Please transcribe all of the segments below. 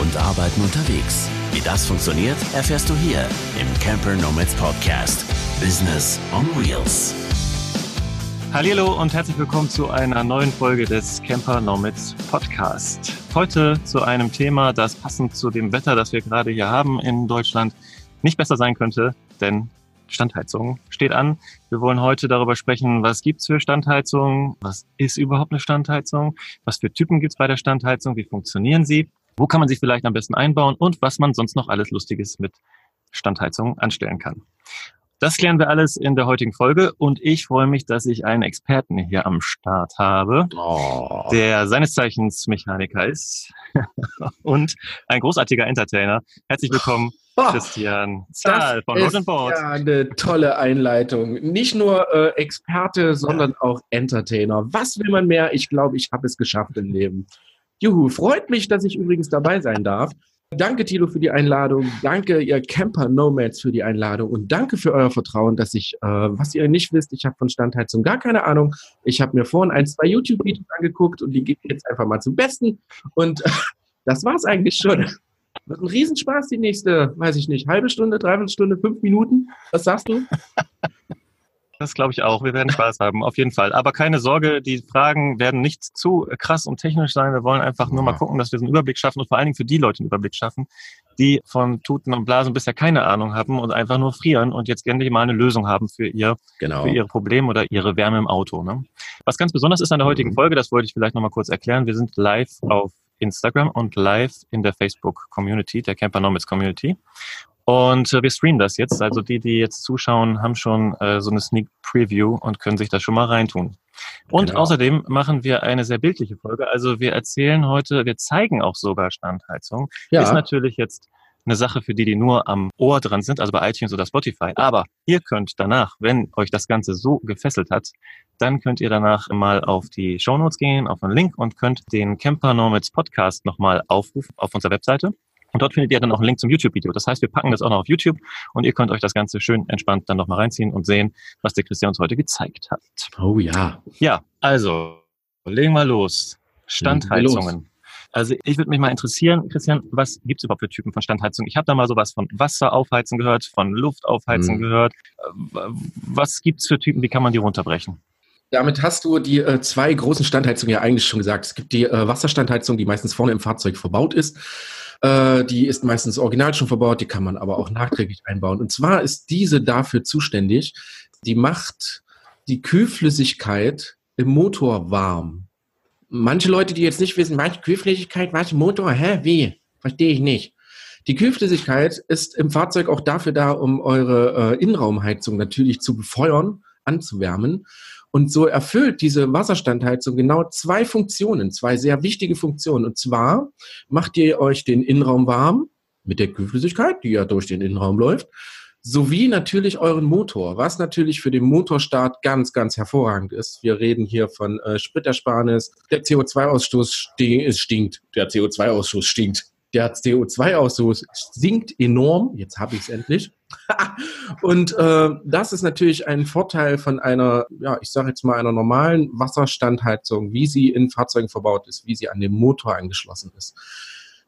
und Arbeiten unterwegs. Wie das funktioniert, erfährst du hier im Camper Nomads Podcast. Business on Wheels. Hallo und herzlich willkommen zu einer neuen Folge des Camper Nomads Podcast. Heute zu einem Thema, das passend zu dem Wetter, das wir gerade hier haben in Deutschland, nicht besser sein könnte, denn Standheizung steht an. Wir wollen heute darüber sprechen, was gibt's für Standheizung, was ist überhaupt eine Standheizung, was für Typen gibt's bei der Standheizung, wie funktionieren sie, wo kann man sie vielleicht am besten einbauen und was man sonst noch alles Lustiges mit Standheizung anstellen kann. Das klären wir alles in der heutigen Folge und ich freue mich, dass ich einen Experten hier am Start habe, oh. der seines Zeichens Mechaniker ist und ein großartiger Entertainer. Herzlich willkommen, oh, Christian Zahl von Road Board. Ja, eine tolle Einleitung. Nicht nur äh, Experte, sondern auch Entertainer. Was will man mehr? Ich glaube, ich habe es geschafft im Leben. Juhu, freut mich, dass ich übrigens dabei sein darf. Danke, Tilo, für die Einladung. Danke, ihr Camper Nomads, für die Einladung. Und danke für euer Vertrauen, dass ich, äh, was ihr nicht wisst, ich habe von Standheizung gar keine Ahnung. Ich habe mir vorhin ein, zwei YouTube-Videos angeguckt und die gebe ich jetzt einfach mal zum Besten. Und äh, das war's eigentlich schon. Wird ein Riesenspaß die nächste, weiß ich nicht, halbe Stunde, dreiviertel Stunde, fünf Minuten. Was sagst du? Das glaube ich auch. Wir werden Spaß haben, auf jeden Fall. Aber keine Sorge, die Fragen werden nicht zu krass und technisch sein. Wir wollen einfach nur mal gucken, dass wir so einen Überblick schaffen und vor allen Dingen für die Leute einen Überblick schaffen, die von Tuten und Blasen bisher keine Ahnung haben und einfach nur frieren und jetzt gerne mal eine Lösung haben für ihr, genau. für ihre Probleme oder ihre Wärme im Auto. Ne? Was ganz besonders ist an der heutigen mhm. Folge, das wollte ich vielleicht noch mal kurz erklären. Wir sind live auf Instagram und live in der Facebook Community, der Camper Nomads Community. Und äh, wir streamen das jetzt. Also die, die jetzt zuschauen, haben schon äh, so eine Sneak Preview und können sich das schon mal reintun. Und genau. außerdem machen wir eine sehr bildliche Folge. Also wir erzählen heute, wir zeigen auch sogar Standheizung. Ja. Ist natürlich jetzt eine Sache für die, die nur am Ohr dran sind, also bei iTunes oder Spotify. Aber ihr könnt danach, wenn euch das Ganze so gefesselt hat, dann könnt ihr danach mal auf die Show Notes gehen, auf einen Link und könnt den Camper Nomads Podcast nochmal aufrufen auf unserer Webseite. Und dort findet ihr dann auch einen Link zum YouTube-Video. Das heißt, wir packen das auch noch auf YouTube und ihr könnt euch das Ganze schön entspannt dann nochmal reinziehen und sehen, was der Christian uns heute gezeigt hat. Oh ja. Ja, also, legen wir los. Standheizungen. Also ich würde mich mal interessieren, Christian, was gibt's überhaupt für Typen von Standheizung? Ich habe da mal sowas von Wasseraufheizen gehört, von Luftaufheizen mhm. gehört. Was gibt's für Typen, wie kann man die runterbrechen? Damit hast du die äh, zwei großen Standheizungen ja eigentlich schon gesagt. Es gibt die äh, Wasserstandheizung, die meistens vorne im Fahrzeug verbaut ist. Äh, die ist meistens original schon verbaut, die kann man aber auch nachträglich einbauen. Und zwar ist diese dafür zuständig, die macht die Kühlflüssigkeit im Motor warm. Manche Leute, die jetzt nicht wissen, was Kühlflüssigkeit, was Motor, hä, wie? Verstehe ich nicht. Die Kühlflüssigkeit ist im Fahrzeug auch dafür da, um eure äh, Innenraumheizung natürlich zu befeuern, anzuwärmen. Und so erfüllt diese Wasserstandheizung genau zwei Funktionen, zwei sehr wichtige Funktionen. Und zwar macht ihr euch den Innenraum warm mit der Kühlflüssigkeit, die ja durch den Innenraum läuft, sowie natürlich euren Motor, was natürlich für den Motorstart ganz, ganz hervorragend ist. Wir reden hier von äh, Spritersparnis. Der CO2-Ausstoß stinkt. Der CO2-Ausstoß stinkt der CO2-Ausstoß sinkt enorm. Jetzt habe ich es endlich. und äh, das ist natürlich ein Vorteil von einer, ja, ich sage jetzt mal einer normalen Wasserstandheizung, wie sie in Fahrzeugen verbaut ist, wie sie an dem Motor angeschlossen ist.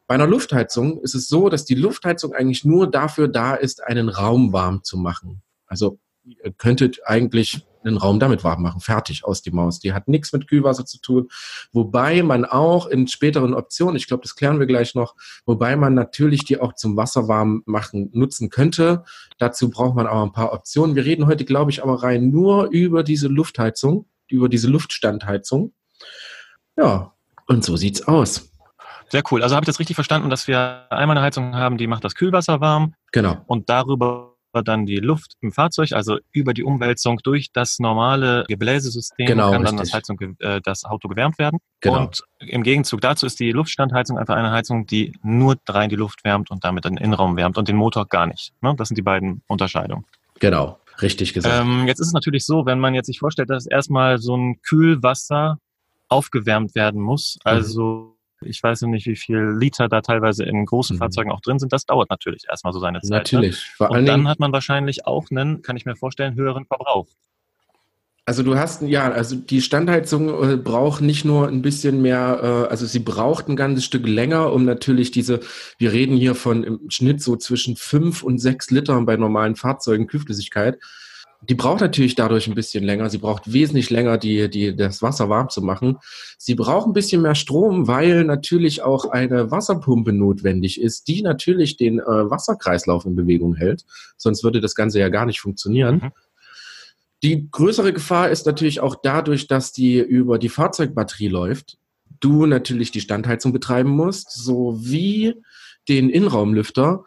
Bei einer Luftheizung ist es so, dass die Luftheizung eigentlich nur dafür da ist, einen Raum warm zu machen. Also ihr könntet eigentlich einen Raum damit warm machen. Fertig aus die Maus. Die hat nichts mit Kühlwasser zu tun. Wobei man auch in späteren Optionen, ich glaube, das klären wir gleich noch, wobei man natürlich die auch zum Wasserwarm machen nutzen könnte. Dazu braucht man aber ein paar Optionen. Wir reden heute, glaube ich, aber rein nur über diese Luftheizung, über diese Luftstandheizung. Ja, und so sieht's aus. Sehr cool. Also habe ich das richtig verstanden, dass wir einmal eine Heizung haben, die macht das Kühlwasser warm. Genau. Und darüber dann die Luft im Fahrzeug, also über die Umwälzung durch das normale Gebläsesystem genau, kann dann das, Heizung, äh, das Auto gewärmt werden. Genau. Und im Gegenzug dazu ist die Luftstandheizung einfach eine Heizung, die nur rein die Luft wärmt und damit den Innenraum wärmt und den Motor gar nicht. Ne? Das sind die beiden Unterscheidungen. Genau, richtig gesagt. Ähm, jetzt ist es natürlich so, wenn man jetzt sich vorstellt, dass erstmal so ein Kühlwasser aufgewärmt werden muss, mhm. Ich weiß nicht, wie viel Liter da teilweise in großen mhm. Fahrzeugen auch drin sind. Das dauert natürlich erstmal so seine Zeit. Ne? Natürlich. Ne? Und dann hat man wahrscheinlich auch einen, kann ich mir vorstellen, höheren Verbrauch. Also du hast, ja, also die Standheizung äh, braucht nicht nur ein bisschen mehr, äh, also sie braucht ein ganzes Stück länger, um natürlich diese, wir reden hier von im Schnitt so zwischen fünf und sechs Litern bei normalen Fahrzeugen Kühlflüssigkeit. Die braucht natürlich dadurch ein bisschen länger. Sie braucht wesentlich länger, die, die, das Wasser warm zu machen. Sie braucht ein bisschen mehr Strom, weil natürlich auch eine Wasserpumpe notwendig ist, die natürlich den äh, Wasserkreislauf in Bewegung hält. Sonst würde das Ganze ja gar nicht funktionieren. Mhm. Die größere Gefahr ist natürlich auch dadurch, dass die über die Fahrzeugbatterie läuft. Du natürlich die Standheizung betreiben musst, sowie den Innenraumlüfter.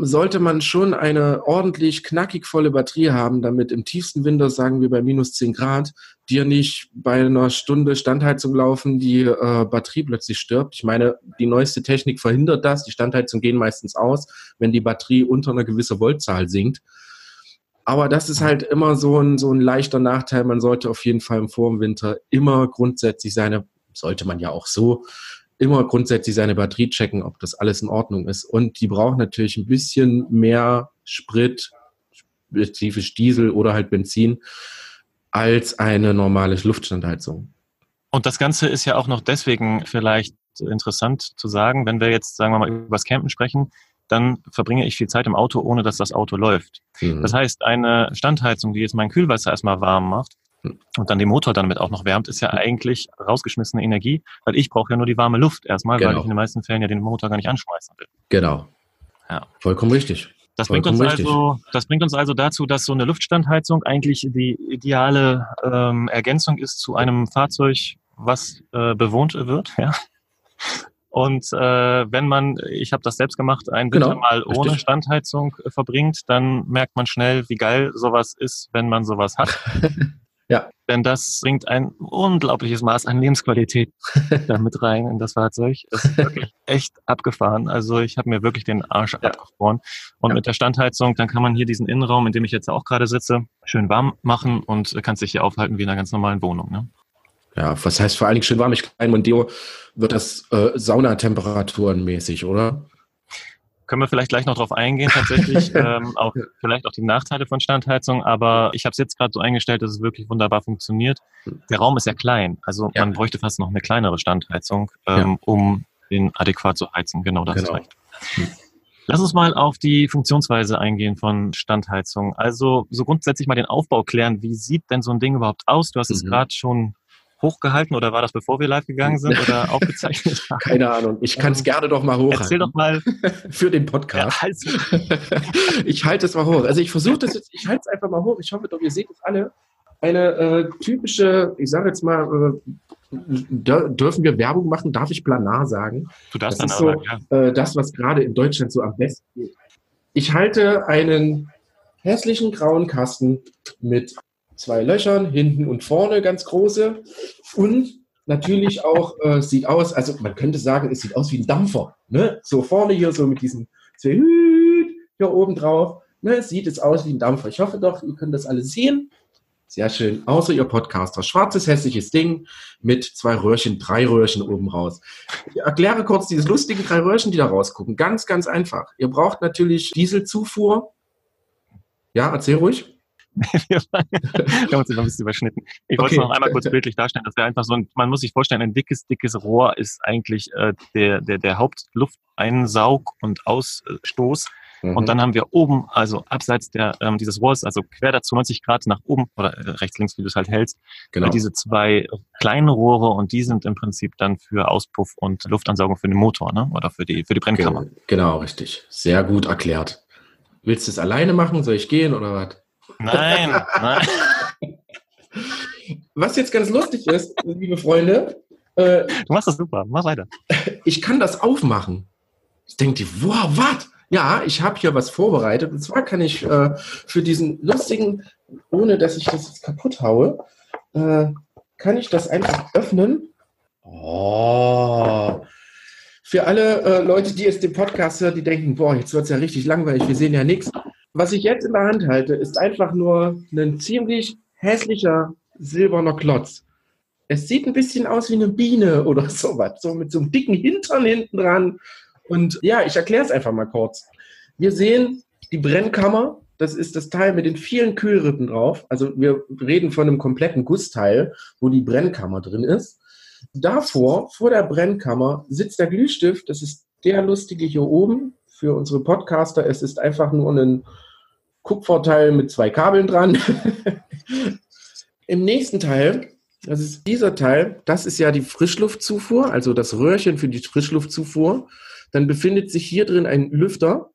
Sollte man schon eine ordentlich knackig volle Batterie haben, damit im tiefsten Winter, sagen wir bei minus 10 Grad, dir nicht bei einer Stunde Standheizung laufen, die äh, Batterie plötzlich stirbt. Ich meine, die neueste Technik verhindert das. Die Standheizung gehen meistens aus, wenn die Batterie unter einer gewissen Voltzahl sinkt. Aber das ist halt immer so ein, so ein leichter Nachteil. Man sollte auf jeden Fall vor dem Winter immer grundsätzlich seine, sollte man ja auch so, immer grundsätzlich seine Batterie checken, ob das alles in Ordnung ist. Und die braucht natürlich ein bisschen mehr Sprit, spezifisch Diesel oder halt Benzin, als eine normale Luftstandheizung. Und das Ganze ist ja auch noch deswegen vielleicht interessant zu sagen, wenn wir jetzt, sagen wir mal, über das Campen sprechen, dann verbringe ich viel Zeit im Auto, ohne dass das Auto läuft. Mhm. Das heißt, eine Standheizung, die jetzt mein Kühlwasser erstmal warm macht. Und dann den Motor damit auch noch wärmt, ist ja eigentlich rausgeschmissene Energie, weil ich brauche ja nur die warme Luft erstmal, genau. weil ich in den meisten Fällen ja den Motor gar nicht anschmeißen will. Genau. Ja. Vollkommen richtig. Das bringt, uns also, das bringt uns also dazu, dass so eine Luftstandheizung eigentlich die ideale ähm, Ergänzung ist zu einem Fahrzeug, was äh, bewohnt wird. Ja? Und äh, wenn man, ich habe das selbst gemacht, ein Winter genau, mal ohne richtig. Standheizung äh, verbringt, dann merkt man schnell, wie geil sowas ist, wenn man sowas hat. ja. Denn das bringt ein unglaubliches Maß an Lebensqualität damit rein in das Fahrzeug. Das ist wirklich echt abgefahren. Also ich habe mir wirklich den Arsch ja. abgefroren. Und ja. mit der Standheizung, dann kann man hier diesen Innenraum, in dem ich jetzt auch gerade sitze, schön warm machen und kann sich hier aufhalten wie in einer ganz normalen Wohnung. Ne? Ja, was heißt vor allen Dingen schön warm? Ich glaube, Mondeo wird das äh, Saunatemperaturen mäßig, oder? Können wir vielleicht gleich noch drauf eingehen, tatsächlich, ähm, auch vielleicht auch die Nachteile von Standheizung, aber ich habe es jetzt gerade so eingestellt, dass es wirklich wunderbar funktioniert. Der Raum ist ja klein, also ja. man bräuchte fast noch eine kleinere Standheizung, ähm, ja. um den adäquat zu heizen. Genau, das genau. ist recht. Hm. Lass uns mal auf die Funktionsweise eingehen von Standheizung. Also so grundsätzlich mal den Aufbau klären. Wie sieht denn so ein Ding überhaupt aus? Du hast mhm. es gerade schon hochgehalten oder war das bevor wir live gegangen sind oder aufgezeichnet haben? Keine Ahnung. Ich kann es ähm, gerne doch mal hochhalten. Erzähl doch mal. Für den Podcast. Ja, ich halte es mal hoch. Also ich versuche das jetzt, ich halte es einfach mal hoch. Ich hoffe doch, ihr seht es alle. Eine äh, typische, ich sage jetzt mal, äh, dürfen wir Werbung machen? Darf ich Planar sagen? Du darfst das dann ist so, ja. äh, das, was gerade in Deutschland so am besten geht. Ich halte einen hässlichen grauen Kasten mit zwei Löchern, hinten und vorne ganz große. Und natürlich auch äh, sieht aus, also man könnte sagen, es sieht aus wie ein Dampfer. Ne? So vorne hier so mit diesen zwei hier oben drauf. Ne? Sieht es aus wie ein Dampfer. Ich hoffe doch, ihr könnt das alle sehen. Sehr schön. Außer ihr Podcaster. Schwarzes, hässliches Ding mit zwei Röhrchen, drei Röhrchen oben raus. Ich erkläre kurz diese lustigen drei Röhrchen, die da rausgucken. Ganz, ganz einfach. Ihr braucht natürlich Dieselzufuhr. Ja, erzähl ruhig. wir haben uns immer ein bisschen überschnitten. Ich wollte es noch einmal kurz bildlich darstellen. Das wäre einfach so ein, man muss sich vorstellen, ein dickes, dickes Rohr ist eigentlich äh, der, der, der Hauptlufteinsaug- und Ausstoß. Mhm. Und dann haben wir oben, also abseits der, ähm, dieses Rohrs, also quer dazu 90 Grad nach oben oder äh, rechts, links, wie du es halt hältst, genau. diese zwei kleinen Rohre und die sind im Prinzip dann für Auspuff und Luftansaugung für den Motor ne? oder für die, für die Brennkammer. Genau, richtig. Sehr gut erklärt. Willst du es alleine machen? Soll ich gehen oder was? Nein, nein. Was jetzt ganz lustig ist, liebe Freunde. Äh, du machst das super, mach weiter. Ich kann das aufmachen. Ich denke, wow, was? Ja, ich habe hier was vorbereitet. Und zwar kann ich äh, für diesen lustigen, ohne dass ich das jetzt kaputt haue, äh, kann ich das einfach öffnen. Oh. Für alle äh, Leute, die jetzt den Podcast hören, die denken, boah, jetzt wird es ja richtig langweilig, wir sehen ja nichts. Was ich jetzt in der Hand halte, ist einfach nur ein ziemlich hässlicher silberner Klotz. Es sieht ein bisschen aus wie eine Biene oder sowas, so mit so einem dicken Hintern hinten dran. Und ja, ich erkläre es einfach mal kurz. Wir sehen die Brennkammer das ist das Teil mit den vielen Kühlrippen drauf. Also wir reden von einem kompletten Gussteil, wo die Brennkammer drin ist. Davor, vor der Brennkammer, sitzt der Glühstift. Das ist der lustige hier oben für unsere Podcaster. Es ist einfach nur ein Kupferteil mit zwei Kabeln dran. Im nächsten Teil, das ist dieser Teil, das ist ja die Frischluftzufuhr, also das Röhrchen für die Frischluftzufuhr. Dann befindet sich hier drin ein Lüfter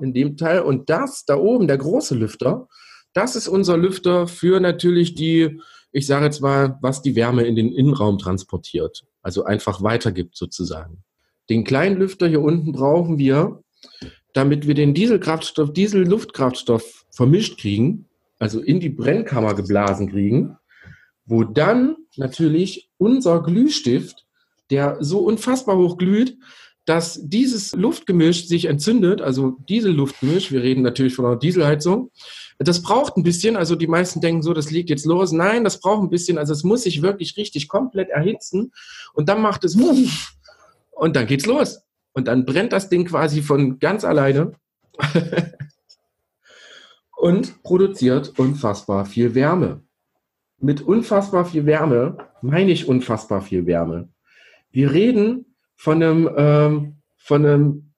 in dem Teil und das da oben, der große Lüfter, das ist unser Lüfter für natürlich die, ich sage jetzt mal, was die Wärme in den Innenraum transportiert, also einfach weitergibt sozusagen. Den kleinen Lüfter hier unten brauchen wir, damit wir den Dieselkraftstoff, Diesel-Luftkraftstoff vermischt kriegen, also in die Brennkammer geblasen kriegen, wo dann natürlich unser Glühstift, der so unfassbar hoch glüht, dass dieses Luftgemisch sich entzündet, also Dieselluftgemisch, wir reden natürlich von einer Dieselheizung, das braucht ein bisschen, also die meisten denken so, das liegt jetzt los. Nein, das braucht ein bisschen, also es muss sich wirklich richtig komplett erhitzen und dann macht es und dann geht's los. Und dann brennt das Ding quasi von ganz alleine und produziert unfassbar viel Wärme. Mit unfassbar viel Wärme meine ich unfassbar viel Wärme. Wir reden von einem, ähm, von einem,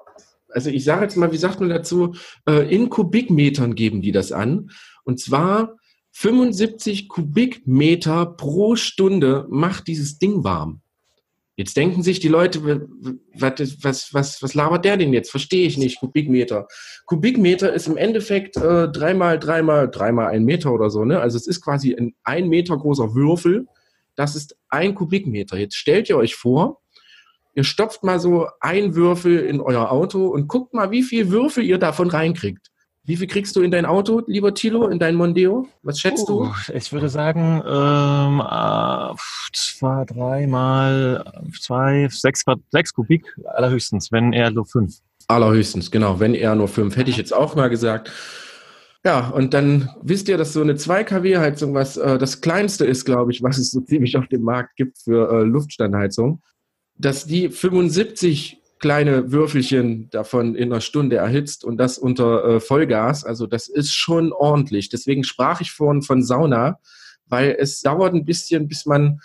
also ich sage jetzt mal, wie sagt man dazu, äh, in Kubikmetern geben die das an. Und zwar 75 Kubikmeter pro Stunde macht dieses Ding warm. Jetzt denken sich die Leute, was, was, was, was labert der denn jetzt? Verstehe ich nicht, Kubikmeter. Kubikmeter ist im Endeffekt äh, dreimal, dreimal, dreimal ein Meter oder so. Ne? Also es ist quasi ein ein Meter großer Würfel. Das ist ein Kubikmeter. Jetzt stellt ihr euch vor, ihr stopft mal so ein Würfel in euer Auto und guckt mal, wie viel Würfel ihr davon reinkriegt. Wie viel kriegst du in dein Auto, lieber Tilo, in dein Mondeo? Was schätzt oh, du? Ich würde sagen, ähm, äh, zwei, drei mal zwei, sechs, sechs Kubik allerhöchstens, wenn eher nur fünf. Allerhöchstens, genau. Wenn eher nur fünf, hätte ich jetzt auch mal gesagt. Ja, und dann wisst ihr, dass so eine 2 kW-Heizung, was äh, das kleinste ist, glaube ich, was es so ziemlich auf dem Markt gibt für äh, Luftstandheizung, dass die 75 kleine Würfelchen davon in einer Stunde erhitzt und das unter äh, Vollgas. Also das ist schon ordentlich. Deswegen sprach ich vorhin von Sauna, weil es dauert ein bisschen, bis man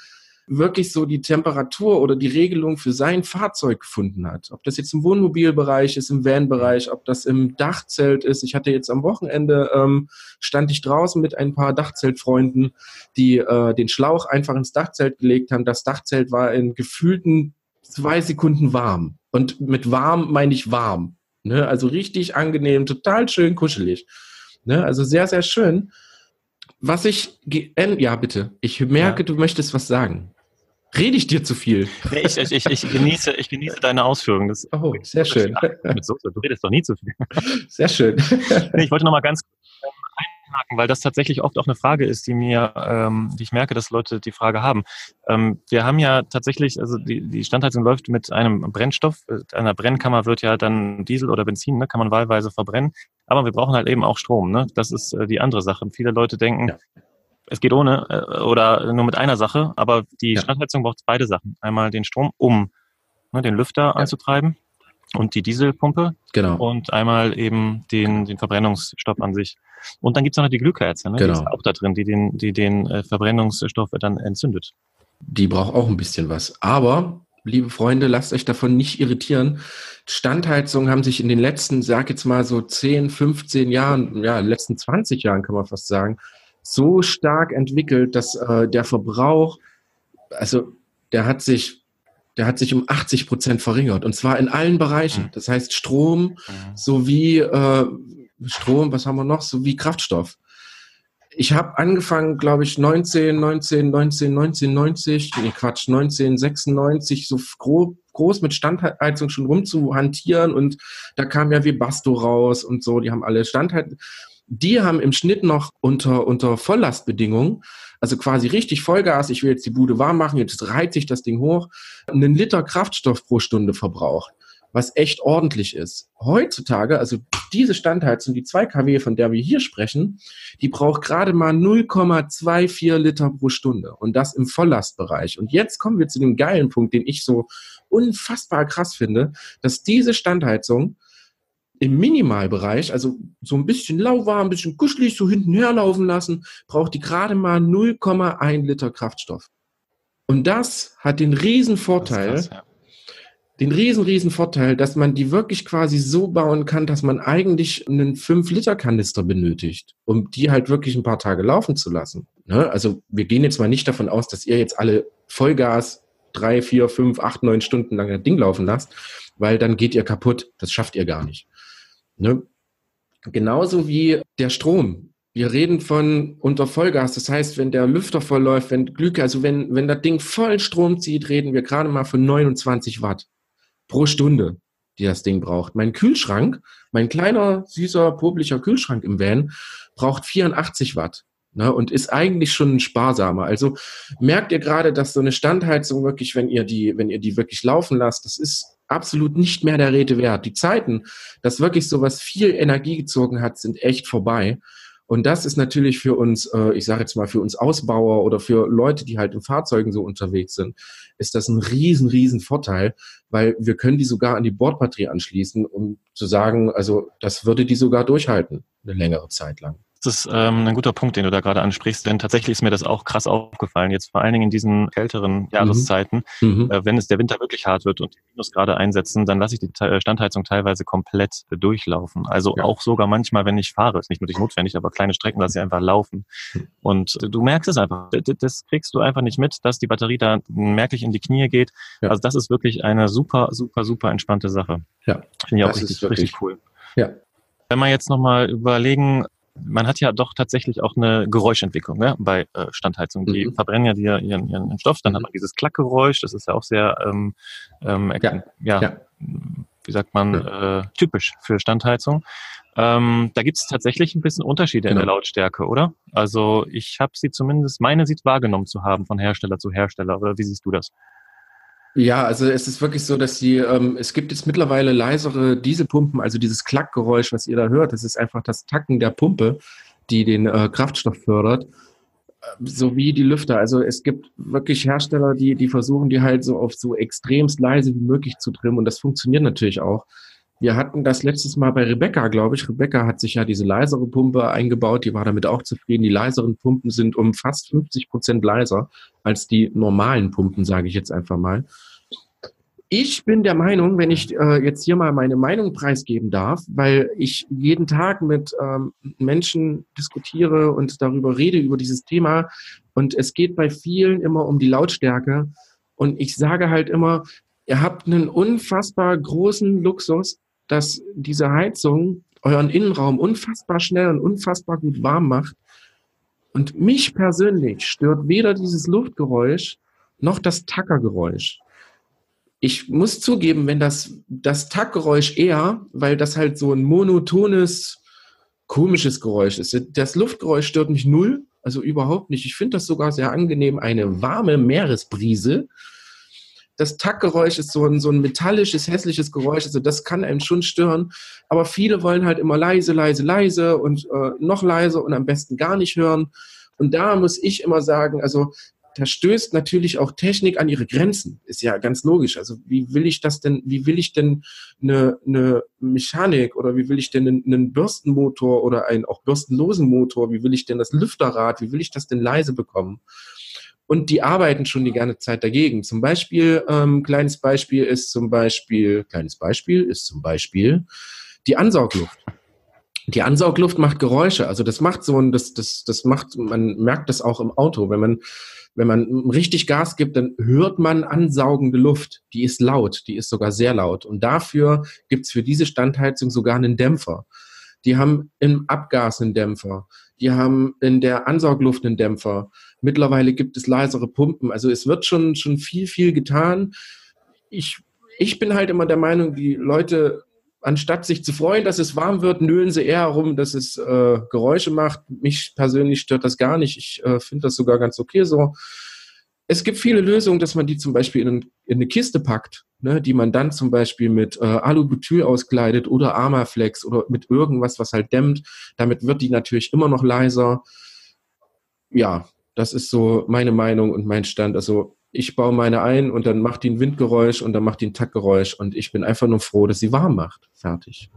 wirklich so die Temperatur oder die Regelung für sein Fahrzeug gefunden hat. Ob das jetzt im Wohnmobilbereich ist, im Van-Bereich, ob das im Dachzelt ist. Ich hatte jetzt am Wochenende, ähm, stand ich draußen mit ein paar Dachzeltfreunden, die äh, den Schlauch einfach ins Dachzelt gelegt haben. Das Dachzelt war in gefühlten zwei Sekunden warm. Und mit warm meine ich warm. Ne? Also richtig angenehm, total schön kuschelig. Ne? Also sehr, sehr schön. Was ich, ja bitte, ich merke, ja. du möchtest was sagen. Rede ich dir zu viel? Nee, ich, ich, ich, genieße, ich genieße deine Ausführungen. Das, oh, sehr schön. Du redest doch nie zu viel. Sehr schön. Nee, ich wollte noch mal ganz kurz einhaken, weil das tatsächlich oft auch eine Frage ist, die mir, ähm, die ich merke, dass Leute die Frage haben. Ähm, wir haben ja tatsächlich, also die, die Standheizung läuft mit einem Brennstoff. Einer Brennkammer wird ja dann Diesel oder Benzin, ne, kann man wahlweise verbrennen. Aber wir brauchen halt eben auch Strom. Ne? Das ist äh, die andere Sache. viele Leute denken, ja. es geht ohne äh, oder nur mit einer Sache, aber die ja. Standheizung braucht beide Sachen. Einmal den Strom, um ne, den Lüfter ja. anzutreiben und die Dieselpumpe. Genau. Und einmal eben den, den Verbrennungsstoff an sich. Und dann gibt es noch die Glühkerze, ne? genau. die ist auch da drin, die den, die den äh, Verbrennungsstoff dann entzündet. Die braucht auch ein bisschen was. Aber, liebe Freunde, lasst euch davon nicht irritieren. Standheizungen haben sich in den letzten, sag jetzt mal so 10, 15 Jahren, ja, letzten 20 Jahren kann man fast sagen, so stark entwickelt, dass äh, der Verbrauch, also der hat sich der hat sich um 80 Prozent verringert und zwar in allen Bereichen. Mhm. Das heißt Strom mhm. sowie äh, Strom, was haben wir noch, sowie Kraftstoff. Ich habe angefangen, glaube ich, 19, 19, 19, 1990, nee, Quatsch, 1996, so grob, groß mit Standheizung schon rumzuhantieren und da kam ja Webasto raus und so, die haben alle Standheizung. Die haben im Schnitt noch unter, unter Volllastbedingungen also quasi richtig Vollgas, ich will jetzt die Bude warm machen, jetzt reize ich das Ding hoch, einen Liter Kraftstoff pro Stunde verbraucht, was echt ordentlich ist. Heutzutage, also diese Standheizung, die 2 kW, von der wir hier sprechen, die braucht gerade mal 0,24 Liter pro Stunde und das im Volllastbereich. Und jetzt kommen wir zu dem geilen Punkt, den ich so unfassbar krass finde, dass diese Standheizung im Minimalbereich, also so ein bisschen lauwarm, ein bisschen kuschelig, so hinten herlaufen lassen, braucht die gerade mal 0,1 Liter Kraftstoff. Und das hat den riesen Vorteil, krass, ja. Den riesen, riesen Vorteil, dass man die wirklich quasi so bauen kann, dass man eigentlich einen 5-Liter-Kanister benötigt, um die halt wirklich ein paar Tage laufen zu lassen. Ne? Also wir gehen jetzt mal nicht davon aus, dass ihr jetzt alle Vollgas drei, vier, fünf, acht, neun Stunden lang das Ding laufen lasst, weil dann geht ihr kaputt. Das schafft ihr gar nicht. Ne? Genauso wie der Strom. Wir reden von unter Vollgas. Das heißt, wenn der Lüfter vollläuft, wenn Glück, also wenn, wenn das Ding voll Strom zieht, reden wir gerade mal von 29 Watt pro Stunde, die das Ding braucht. Mein Kühlschrank, mein kleiner, süßer, poplicher Kühlschrank im Van braucht 84 Watt. Ne, und ist eigentlich schon sparsamer. Also merkt ihr gerade, dass so eine Standheizung wirklich, wenn ihr die, wenn ihr die wirklich laufen lasst, das ist absolut nicht mehr der Rede wert. Die Zeiten, dass wirklich sowas viel Energie gezogen hat, sind echt vorbei. Und das ist natürlich für uns, äh, ich sage jetzt mal für uns Ausbauer oder für Leute, die halt in Fahrzeugen so unterwegs sind, ist das ein riesen, riesen Vorteil, weil wir können die sogar an die Bordbatterie anschließen, um zu sagen, also das würde die sogar durchhalten, eine längere Zeit lang. Das ist ähm, ein guter Punkt, den du da gerade ansprichst, denn tatsächlich ist mir das auch krass aufgefallen, jetzt vor allen Dingen in diesen kälteren mhm. Jahreszeiten. Mhm. Äh, wenn es der Winter wirklich hart wird und die Minusgrade einsetzen, dann lasse ich die äh, Standheizung teilweise komplett äh, durchlaufen. Also ja. auch sogar manchmal, wenn ich fahre, ist nicht wirklich notwendig, aber kleine Strecken lasse ich einfach laufen. Und du merkst es einfach, das kriegst du einfach nicht mit, dass die Batterie da merklich in die Knie geht. Ja. Also das ist wirklich eine super, super, super entspannte Sache. Ja. Finde ich auch richtig, richtig cool. Ja. Wenn wir jetzt nochmal überlegen, man hat ja doch tatsächlich auch eine Geräuschentwicklung ne, bei äh, Standheizung. Die mhm. verbrennen ja die, ihren, ihren Stoff, dann mhm. hat man dieses Klackgeräusch, das ist ja auch sehr, ähm, ähm, ja. ja, ja. wie sagt man, ja. äh, typisch für Standheizung. Ähm, da gibt es tatsächlich ein bisschen Unterschiede genau. in der Lautstärke, oder? Also ich habe sie zumindest, meine sieht wahrgenommen zu haben von Hersteller zu Hersteller. Oder wie siehst du das? Ja, also es ist wirklich so, dass die, ähm, es gibt jetzt mittlerweile leisere Dieselpumpen, also dieses Klackgeräusch, was ihr da hört, das ist einfach das Tacken der Pumpe, die den äh, Kraftstoff fördert, äh, sowie die Lüfter. Also es gibt wirklich Hersteller, die, die versuchen, die halt so auf so extremst leise wie möglich zu trimmen und das funktioniert natürlich auch. Wir hatten das letztes Mal bei Rebecca, glaube ich. Rebecca hat sich ja diese leisere Pumpe eingebaut. Die war damit auch zufrieden. Die leiseren Pumpen sind um fast 50 Prozent leiser als die normalen Pumpen, sage ich jetzt einfach mal. Ich bin der Meinung, wenn ich äh, jetzt hier mal meine Meinung preisgeben darf, weil ich jeden Tag mit ähm, Menschen diskutiere und darüber rede, über dieses Thema. Und es geht bei vielen immer um die Lautstärke. Und ich sage halt immer, ihr habt einen unfassbar großen Luxus, dass diese Heizung euren Innenraum unfassbar schnell und unfassbar gut warm macht. Und mich persönlich stört weder dieses Luftgeräusch noch das Tackergeräusch. Ich muss zugeben, wenn das, das Tackgeräusch eher, weil das halt so ein monotones, komisches Geräusch ist. Das Luftgeräusch stört mich null, also überhaupt nicht. Ich finde das sogar sehr angenehm. Eine warme Meeresbrise das Taktgeräusch ist so ein, so ein metallisches, hässliches Geräusch. Also das kann einem schon stören. Aber viele wollen halt immer leise, leise, leise und äh, noch leiser und am besten gar nicht hören. Und da muss ich immer sagen, also da stößt natürlich auch Technik an ihre Grenzen. Ist ja ganz logisch. Also wie will ich das denn, wie will ich denn eine, eine Mechanik oder wie will ich denn einen, Bürstenmotor oder einen auch bürstenlosen Motor, wie will ich denn das Lüfterrad, wie will ich das denn leise bekommen? und die arbeiten schon die ganze Zeit dagegen. Zum Beispiel, ähm, kleines Beispiel ist zum Beispiel, kleines Beispiel ist zum Beispiel die Ansaugluft. Die Ansaugluft macht Geräusche, also das macht so ein, das, das, das macht, man merkt das auch im Auto, wenn man, wenn man richtig Gas gibt, dann hört man ansaugende Luft. Die ist laut, die ist sogar sehr laut. Und dafür gibt's für diese Standheizung sogar einen Dämpfer. Die haben im Abgas einen Dämpfer. Die haben in der Ansaugluft einen Dämpfer. Mittlerweile gibt es leisere Pumpen. Also es wird schon, schon viel, viel getan. Ich, ich bin halt immer der Meinung, die Leute, anstatt sich zu freuen, dass es warm wird, nölen sie eher herum, dass es äh, Geräusche macht. Mich persönlich stört das gar nicht. Ich äh, finde das sogar ganz okay so. Es gibt viele Lösungen, dass man die zum Beispiel in, in eine Kiste packt, ne, die man dann zum Beispiel mit äh, Alubutyl auskleidet oder Armaflex oder mit irgendwas, was halt dämmt. Damit wird die natürlich immer noch leiser. Ja, das ist so meine Meinung und mein Stand. Also ich baue meine ein und dann macht die ein Windgeräusch und dann macht die ein Taktgeräusch und ich bin einfach nur froh, dass sie warm macht. Fertig.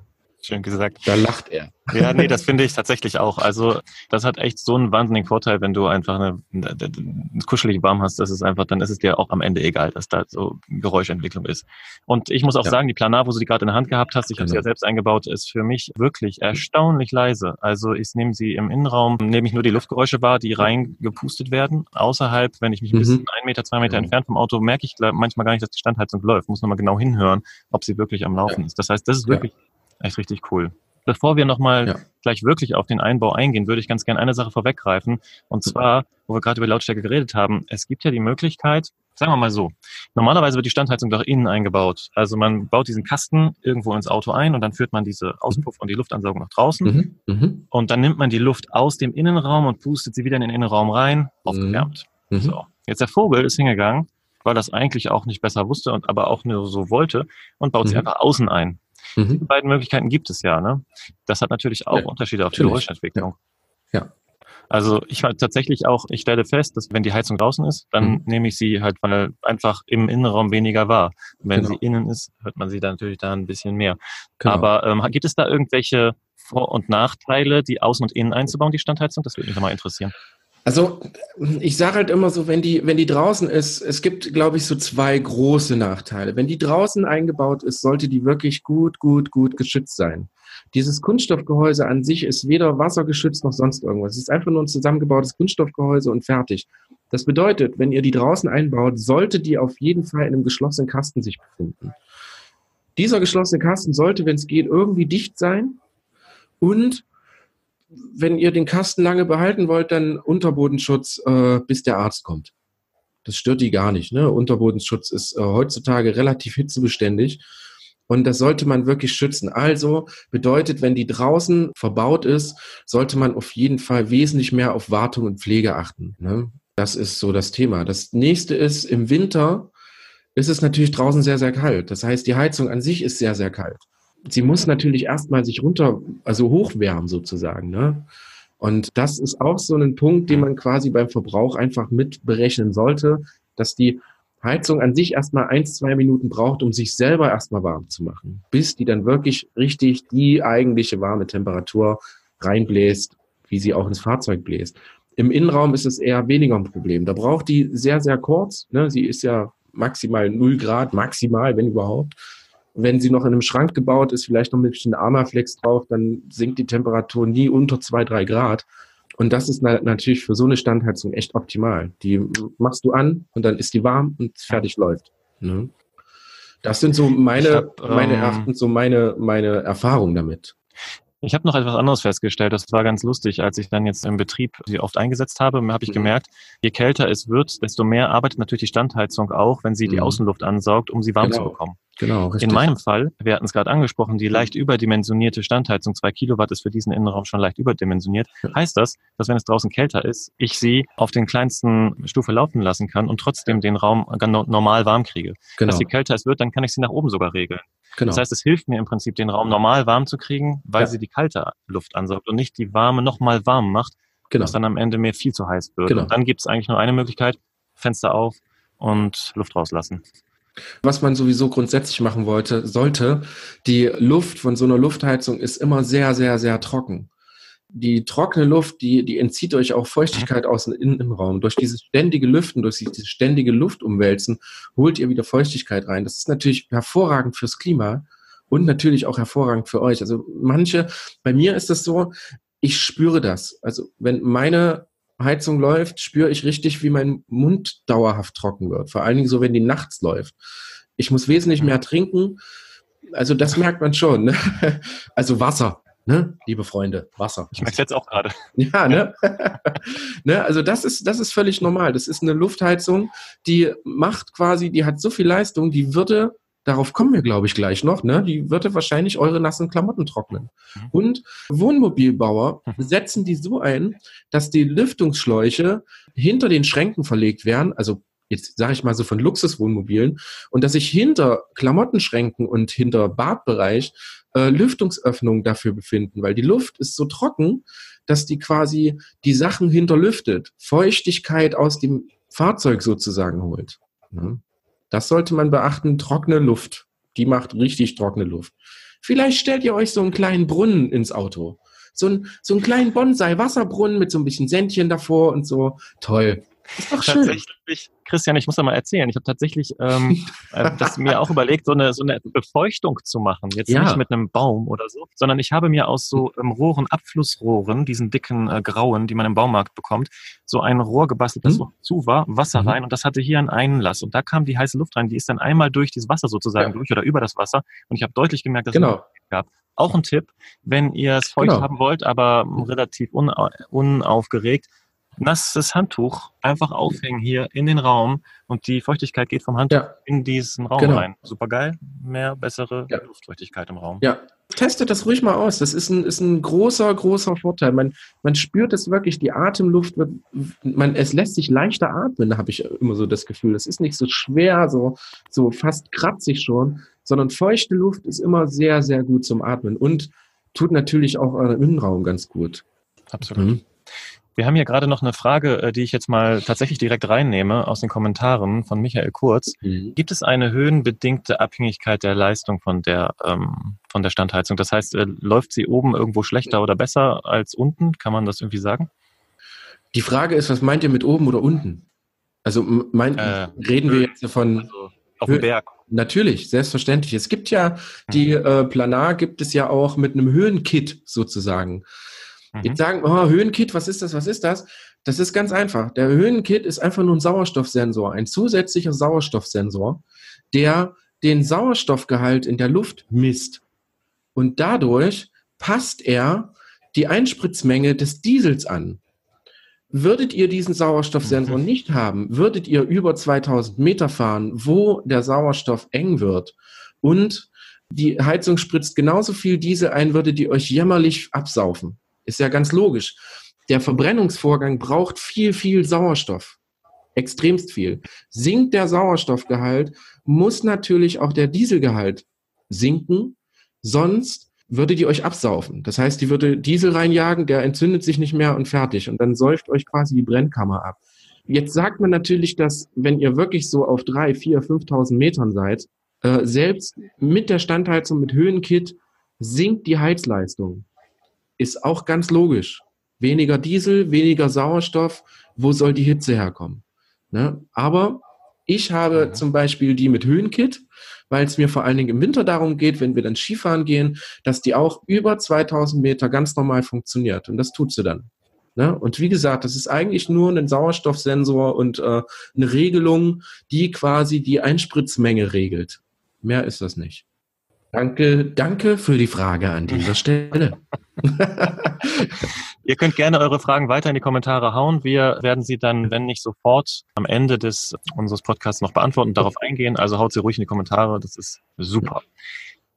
Schön gesagt. Da lacht er. Ja, nee, das finde ich tatsächlich auch. Also das hat echt so einen wahnsinnigen Vorteil, wenn du einfach eine, eine, eine kuschelig warm hast, das ist einfach, dann ist es dir auch am Ende egal, dass da so Geräuschentwicklung ist. Und ich muss auch ja. sagen, die Planar, wo du sie gerade in der Hand gehabt hast, ich habe sie ja genau. selbst eingebaut, ist für mich wirklich erstaunlich leise. Also ich nehme sie im Innenraum, nehme ich nur die Luftgeräusche wahr, die reingepustet werden. Außerhalb, wenn ich mich ein bisschen mhm. ein Meter, zwei Meter mhm. entfernt vom Auto, merke ich manchmal gar nicht, dass die Standheizung läuft. Muss nochmal genau hinhören, ob sie wirklich am Laufen ja. ist. Das heißt, das ist wirklich Echt richtig cool. Bevor wir nochmal ja. gleich wirklich auf den Einbau eingehen, würde ich ganz gerne eine Sache vorweggreifen. Und zwar, wo wir gerade über Lautstärke geredet haben, es gibt ja die Möglichkeit, sagen wir mal so, normalerweise wird die Standheizung doch innen eingebaut. Also man baut diesen Kasten irgendwo ins Auto ein und dann führt man diese Auspuff und die Luftansaugung nach draußen. Mhm. Mhm. Und dann nimmt man die Luft aus dem Innenraum und pustet sie wieder in den Innenraum rein, aufgewärmt. Mhm. So. Jetzt der Vogel ist hingegangen, weil das eigentlich auch nicht besser wusste und aber auch nur so wollte und baut sie mhm. einfach außen ein. Mhm. Die beiden Möglichkeiten gibt es ja. Ne? Das hat natürlich auch ja, Unterschiede auf die Geräuschentwicklung. Ja. ja. Also ich halt tatsächlich auch, ich stelle fest, dass wenn die Heizung draußen ist, dann mhm. nehme ich sie halt weil einfach im Innenraum weniger wahr. Wenn genau. sie innen ist, hört man sie dann natürlich da ein bisschen mehr. Genau. Aber ähm, gibt es da irgendwelche Vor- und Nachteile, die außen und innen einzubauen, die Standheizung? Das würde mich mal interessieren. Also ich sage halt immer so, wenn die, wenn die draußen ist, es gibt, glaube ich, so zwei große Nachteile. Wenn die draußen eingebaut ist, sollte die wirklich gut, gut, gut geschützt sein. Dieses Kunststoffgehäuse an sich ist weder wassergeschützt noch sonst irgendwas. Es ist einfach nur ein zusammengebautes Kunststoffgehäuse und fertig. Das bedeutet, wenn ihr die draußen einbaut, sollte die auf jeden Fall in einem geschlossenen Kasten sich befinden. Dieser geschlossene Kasten sollte, wenn es geht, irgendwie dicht sein und wenn ihr den Kasten lange behalten wollt, dann Unterbodenschutz, äh, bis der Arzt kommt. Das stört die gar nicht. Ne? Unterbodenschutz ist äh, heutzutage relativ hitzebeständig. Und das sollte man wirklich schützen. Also bedeutet, wenn die draußen verbaut ist, sollte man auf jeden Fall wesentlich mehr auf Wartung und Pflege achten. Ne? Das ist so das Thema. Das nächste ist, im Winter ist es natürlich draußen sehr, sehr kalt. Das heißt, die Heizung an sich ist sehr, sehr kalt sie muss natürlich erstmal sich runter, also hochwärmen sozusagen. Ne? Und das ist auch so ein Punkt, den man quasi beim Verbrauch einfach mit berechnen sollte, dass die Heizung an sich erstmal ein, zwei Minuten braucht, um sich selber erstmal warm zu machen, bis die dann wirklich richtig die eigentliche warme Temperatur reinbläst, wie sie auch ins Fahrzeug bläst. Im Innenraum ist es eher weniger ein Problem. Da braucht die sehr, sehr kurz. Ne? Sie ist ja maximal 0 Grad, maximal, wenn überhaupt. Wenn sie noch in einem Schrank gebaut ist, vielleicht noch mit ein bisschen Armaflex drauf, dann sinkt die Temperatur nie unter zwei drei Grad. Und das ist na natürlich für so eine Standheizung echt optimal. Die machst du an und dann ist die warm und fertig läuft. Ne? Das sind so meine, hab, meine ähm, so meine, meine Erfahrungen damit. Ich habe noch etwas anderes festgestellt. Das war ganz lustig. Als ich dann jetzt im Betrieb sie oft eingesetzt habe, habe ich mhm. gemerkt, je kälter es wird, desto mehr arbeitet natürlich die Standheizung auch, wenn sie die mhm. Außenluft ansaugt, um sie warm genau. zu bekommen. Genau, richtig. In meinem Fall, wir hatten es gerade angesprochen, die leicht überdimensionierte Standheizung, zwei Kilowatt ist für diesen Innenraum schon leicht überdimensioniert. Heißt das, dass wenn es draußen kälter ist, ich sie auf den kleinsten Stufe laufen lassen kann und trotzdem den Raum normal warm kriege. Genau. Dass sie kälter es wird, dann kann ich sie nach oben sogar regeln. Genau. Das heißt, es hilft mir im Prinzip, den Raum normal warm zu kriegen, weil ja. sie die kalte Luft ansaugt und nicht die warme nochmal warm macht, genau. was dann am Ende mir viel zu heiß wird. Genau. Und dann gibt es eigentlich nur eine Möglichkeit, Fenster auf und Luft rauslassen. Was man sowieso grundsätzlich machen wollte, sollte, die Luft von so einer Luftheizung ist immer sehr, sehr, sehr trocken die trockene Luft, die, die entzieht euch auch Feuchtigkeit aus dem Innenraum. Durch dieses ständige Lüften, durch dieses ständige Luftumwälzen holt ihr wieder Feuchtigkeit rein. Das ist natürlich hervorragend fürs Klima und natürlich auch hervorragend für euch. Also manche, bei mir ist das so, ich spüre das. Also wenn meine Heizung läuft, spüre ich richtig, wie mein Mund dauerhaft trocken wird. Vor allen Dingen so, wenn die nachts läuft. Ich muss wesentlich mehr trinken. Also das merkt man schon. Ne? Also Wasser. Ne, liebe Freunde, Wasser. Ich merke jetzt auch gerade. Ja, ne? ne? Also das ist, das ist völlig normal. Das ist eine Luftheizung, die macht quasi, die hat so viel Leistung, die würde, darauf kommen wir, glaube ich, gleich noch, ne? Die würde wahrscheinlich eure nassen Klamotten trocknen. Mhm. Und Wohnmobilbauer mhm. setzen die so ein, dass die Lüftungsschläuche hinter den Schränken verlegt werden, also jetzt sage ich mal so von Luxuswohnmobilen, und dass sich hinter Klamottenschränken und hinter Badbereich äh, Lüftungsöffnungen dafür befinden, weil die Luft ist so trocken, dass die quasi die Sachen hinterlüftet, Feuchtigkeit aus dem Fahrzeug sozusagen holt. Das sollte man beachten, trockene Luft. Die macht richtig trockene Luft. Vielleicht stellt ihr euch so einen kleinen Brunnen ins Auto. So, ein, so einen kleinen Bonsai-Wasserbrunnen mit so ein bisschen Sändchen davor und so. Toll. Ist doch schön. Tatsächlich, Christian, ich muss da mal erzählen. Ich habe tatsächlich ähm, äh, das mir auch überlegt, so eine, so eine Befeuchtung zu machen. Jetzt ja. nicht mit einem Baum oder so, sondern ich habe mir aus so ähm, Rohren, Abflussrohren, diesen dicken äh, grauen, die man im Baumarkt bekommt, so ein Rohr gebastelt, das mhm. so zu war, Wasser mhm. rein und das hatte hier einen Einlass. Und da kam die heiße Luft rein, die ist dann einmal durch dieses Wasser sozusagen ja. durch oder über das Wasser. Und ich habe deutlich gemerkt, dass genau. es gab. Auch ein Tipp, wenn ihr es feucht genau. haben wollt, aber relativ unaufgeregt, nasses Handtuch einfach aufhängen hier in den Raum und die Feuchtigkeit geht vom Handtuch ja. in diesen Raum genau. rein. Super geil, mehr bessere ja. Luftfeuchtigkeit im Raum. Ja, testet das ruhig mal aus. Das ist ein, ist ein großer, großer Vorteil. Man, man spürt es wirklich, die Atemluft wird, man, es lässt sich leichter atmen, habe ich immer so das Gefühl. Das ist nicht so schwer, so, so fast kratzig schon, sondern feuchte Luft ist immer sehr, sehr gut zum Atmen und tut natürlich auch euren Innenraum ganz gut. Absolut. Mhm. Wir haben hier gerade noch eine Frage, äh, die ich jetzt mal tatsächlich direkt reinnehme aus den Kommentaren von Michael Kurz. Mhm. Gibt es eine höhenbedingte Abhängigkeit der Leistung von der, ähm, von der Standheizung? Das heißt, äh, läuft sie oben irgendwo schlechter oder besser als unten? Kann man das irgendwie sagen? Die Frage ist, was meint ihr mit oben oder unten? Also mein, äh, reden wir jetzt von also auf dem Berg. Natürlich, selbstverständlich. Es gibt ja die mhm. äh, Planar gibt es ja auch mit einem Höhenkit sozusagen. Mhm. Jetzt sagen, oh, Höhenkit, was ist das, was ist das? Das ist ganz einfach. Der Höhenkit ist einfach nur ein Sauerstoffsensor, ein zusätzlicher Sauerstoffsensor, der den Sauerstoffgehalt in der Luft misst. Und dadurch passt er die Einspritzmenge des Diesels an. Würdet ihr diesen Sauerstoffsensor mhm. nicht haben, würdet ihr über 2000 Meter fahren, wo der Sauerstoff eng wird und die Heizung spritzt genauso viel Diesel ein, würdet ihr euch jämmerlich absaufen. Ist ja ganz logisch. Der Verbrennungsvorgang braucht viel, viel Sauerstoff. Extremst viel. Sinkt der Sauerstoffgehalt, muss natürlich auch der Dieselgehalt sinken, sonst würde die euch absaufen. Das heißt, die würde Diesel reinjagen, der entzündet sich nicht mehr und fertig. Und dann säuft euch quasi die Brennkammer ab. Jetzt sagt man natürlich, dass wenn ihr wirklich so auf drei, vier, 5.000 Metern seid, äh, selbst mit der Standheizung, mit Höhenkit, sinkt die Heizleistung. Ist auch ganz logisch. Weniger Diesel, weniger Sauerstoff, wo soll die Hitze herkommen? Ne? Aber ich habe mhm. zum Beispiel die mit Höhenkit, weil es mir vor allen Dingen im Winter darum geht, wenn wir dann Skifahren gehen, dass die auch über 2000 Meter ganz normal funktioniert. Und das tut sie dann. Ne? Und wie gesagt, das ist eigentlich nur ein Sauerstoffsensor und äh, eine Regelung, die quasi die Einspritzmenge regelt. Mehr ist das nicht. Danke, danke für die Frage an dieser Stelle. Ihr könnt gerne eure Fragen weiter in die Kommentare hauen. Wir werden sie dann, wenn nicht sofort, am Ende des unseres Podcasts noch beantworten und darauf eingehen. Also haut sie ruhig in die Kommentare. Das ist super.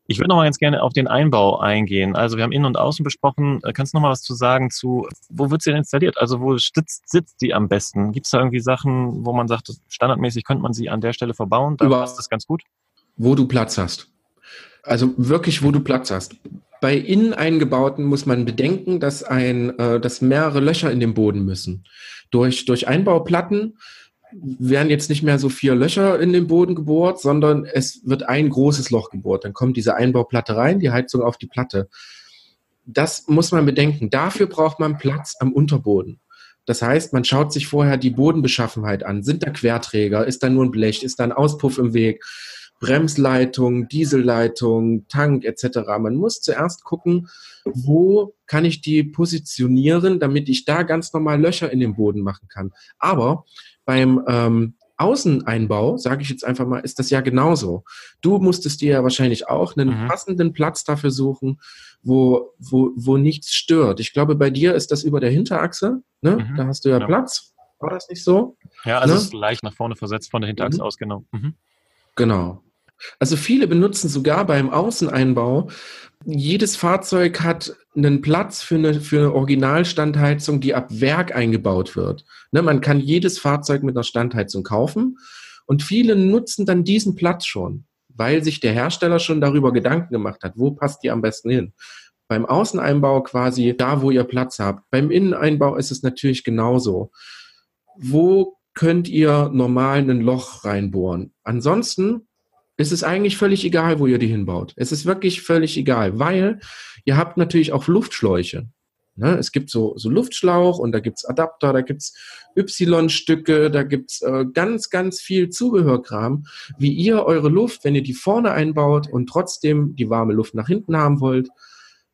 Ich würde noch mal ganz gerne auf den Einbau eingehen. Also wir haben Innen und Außen besprochen. Äh, kannst du noch mal was zu sagen zu, wo wird sie denn installiert? Also wo sitzt, sitzt die am besten? Gibt es da irgendwie Sachen, wo man sagt, standardmäßig könnte man sie an der Stelle verbauen? Da passt das ganz gut. Wo du Platz hast. Also wirklich, wo du Platz hast. Bei innen eingebauten muss man bedenken, dass ein, äh, dass mehrere Löcher in den Boden müssen. Durch, durch Einbauplatten werden jetzt nicht mehr so vier Löcher in den Boden gebohrt, sondern es wird ein großes Loch gebohrt. Dann kommt diese Einbauplatte rein, die Heizung auf die Platte. Das muss man bedenken. Dafür braucht man Platz am Unterboden. Das heißt, man schaut sich vorher die Bodenbeschaffenheit an. Sind da Querträger? Ist da nur ein Blech? Ist da ein Auspuff im Weg? Bremsleitung, Dieselleitung, Tank etc. Man muss zuerst gucken, wo kann ich die positionieren, damit ich da ganz normal Löcher in den Boden machen kann. Aber beim ähm, Außeneinbau, sage ich jetzt einfach mal, ist das ja genauso. Du musstest dir ja wahrscheinlich auch einen mhm. passenden Platz dafür suchen, wo, wo, wo nichts stört. Ich glaube, bei dir ist das über der Hinterachse. Ne? Mhm. Da hast du ja, ja, Platz. War das nicht so? Ja, also ne? ist leicht nach vorne versetzt von der Hinterachse mhm. aus, genau. Mhm. Genau. Also viele benutzen sogar beim Außeneinbau, jedes Fahrzeug hat einen Platz für eine, für eine Originalstandheizung, die ab Werk eingebaut wird. Ne, man kann jedes Fahrzeug mit einer Standheizung kaufen und viele nutzen dann diesen Platz schon, weil sich der Hersteller schon darüber Gedanken gemacht hat, wo passt die am besten hin. Beim Außeneinbau quasi da, wo ihr Platz habt. Beim Inneneinbau ist es natürlich genauso. Wo könnt ihr normal ein Loch reinbohren? Ansonsten es ist eigentlich völlig egal, wo ihr die hinbaut. Es ist wirklich völlig egal, weil ihr habt natürlich auch Luftschläuche. Ne? Es gibt so, so Luftschlauch und da gibt's Adapter, da gibt's Y-Stücke, da gibt's äh, ganz, ganz viel Zubehörkram, wie ihr eure Luft, wenn ihr die vorne einbaut und trotzdem die warme Luft nach hinten haben wollt,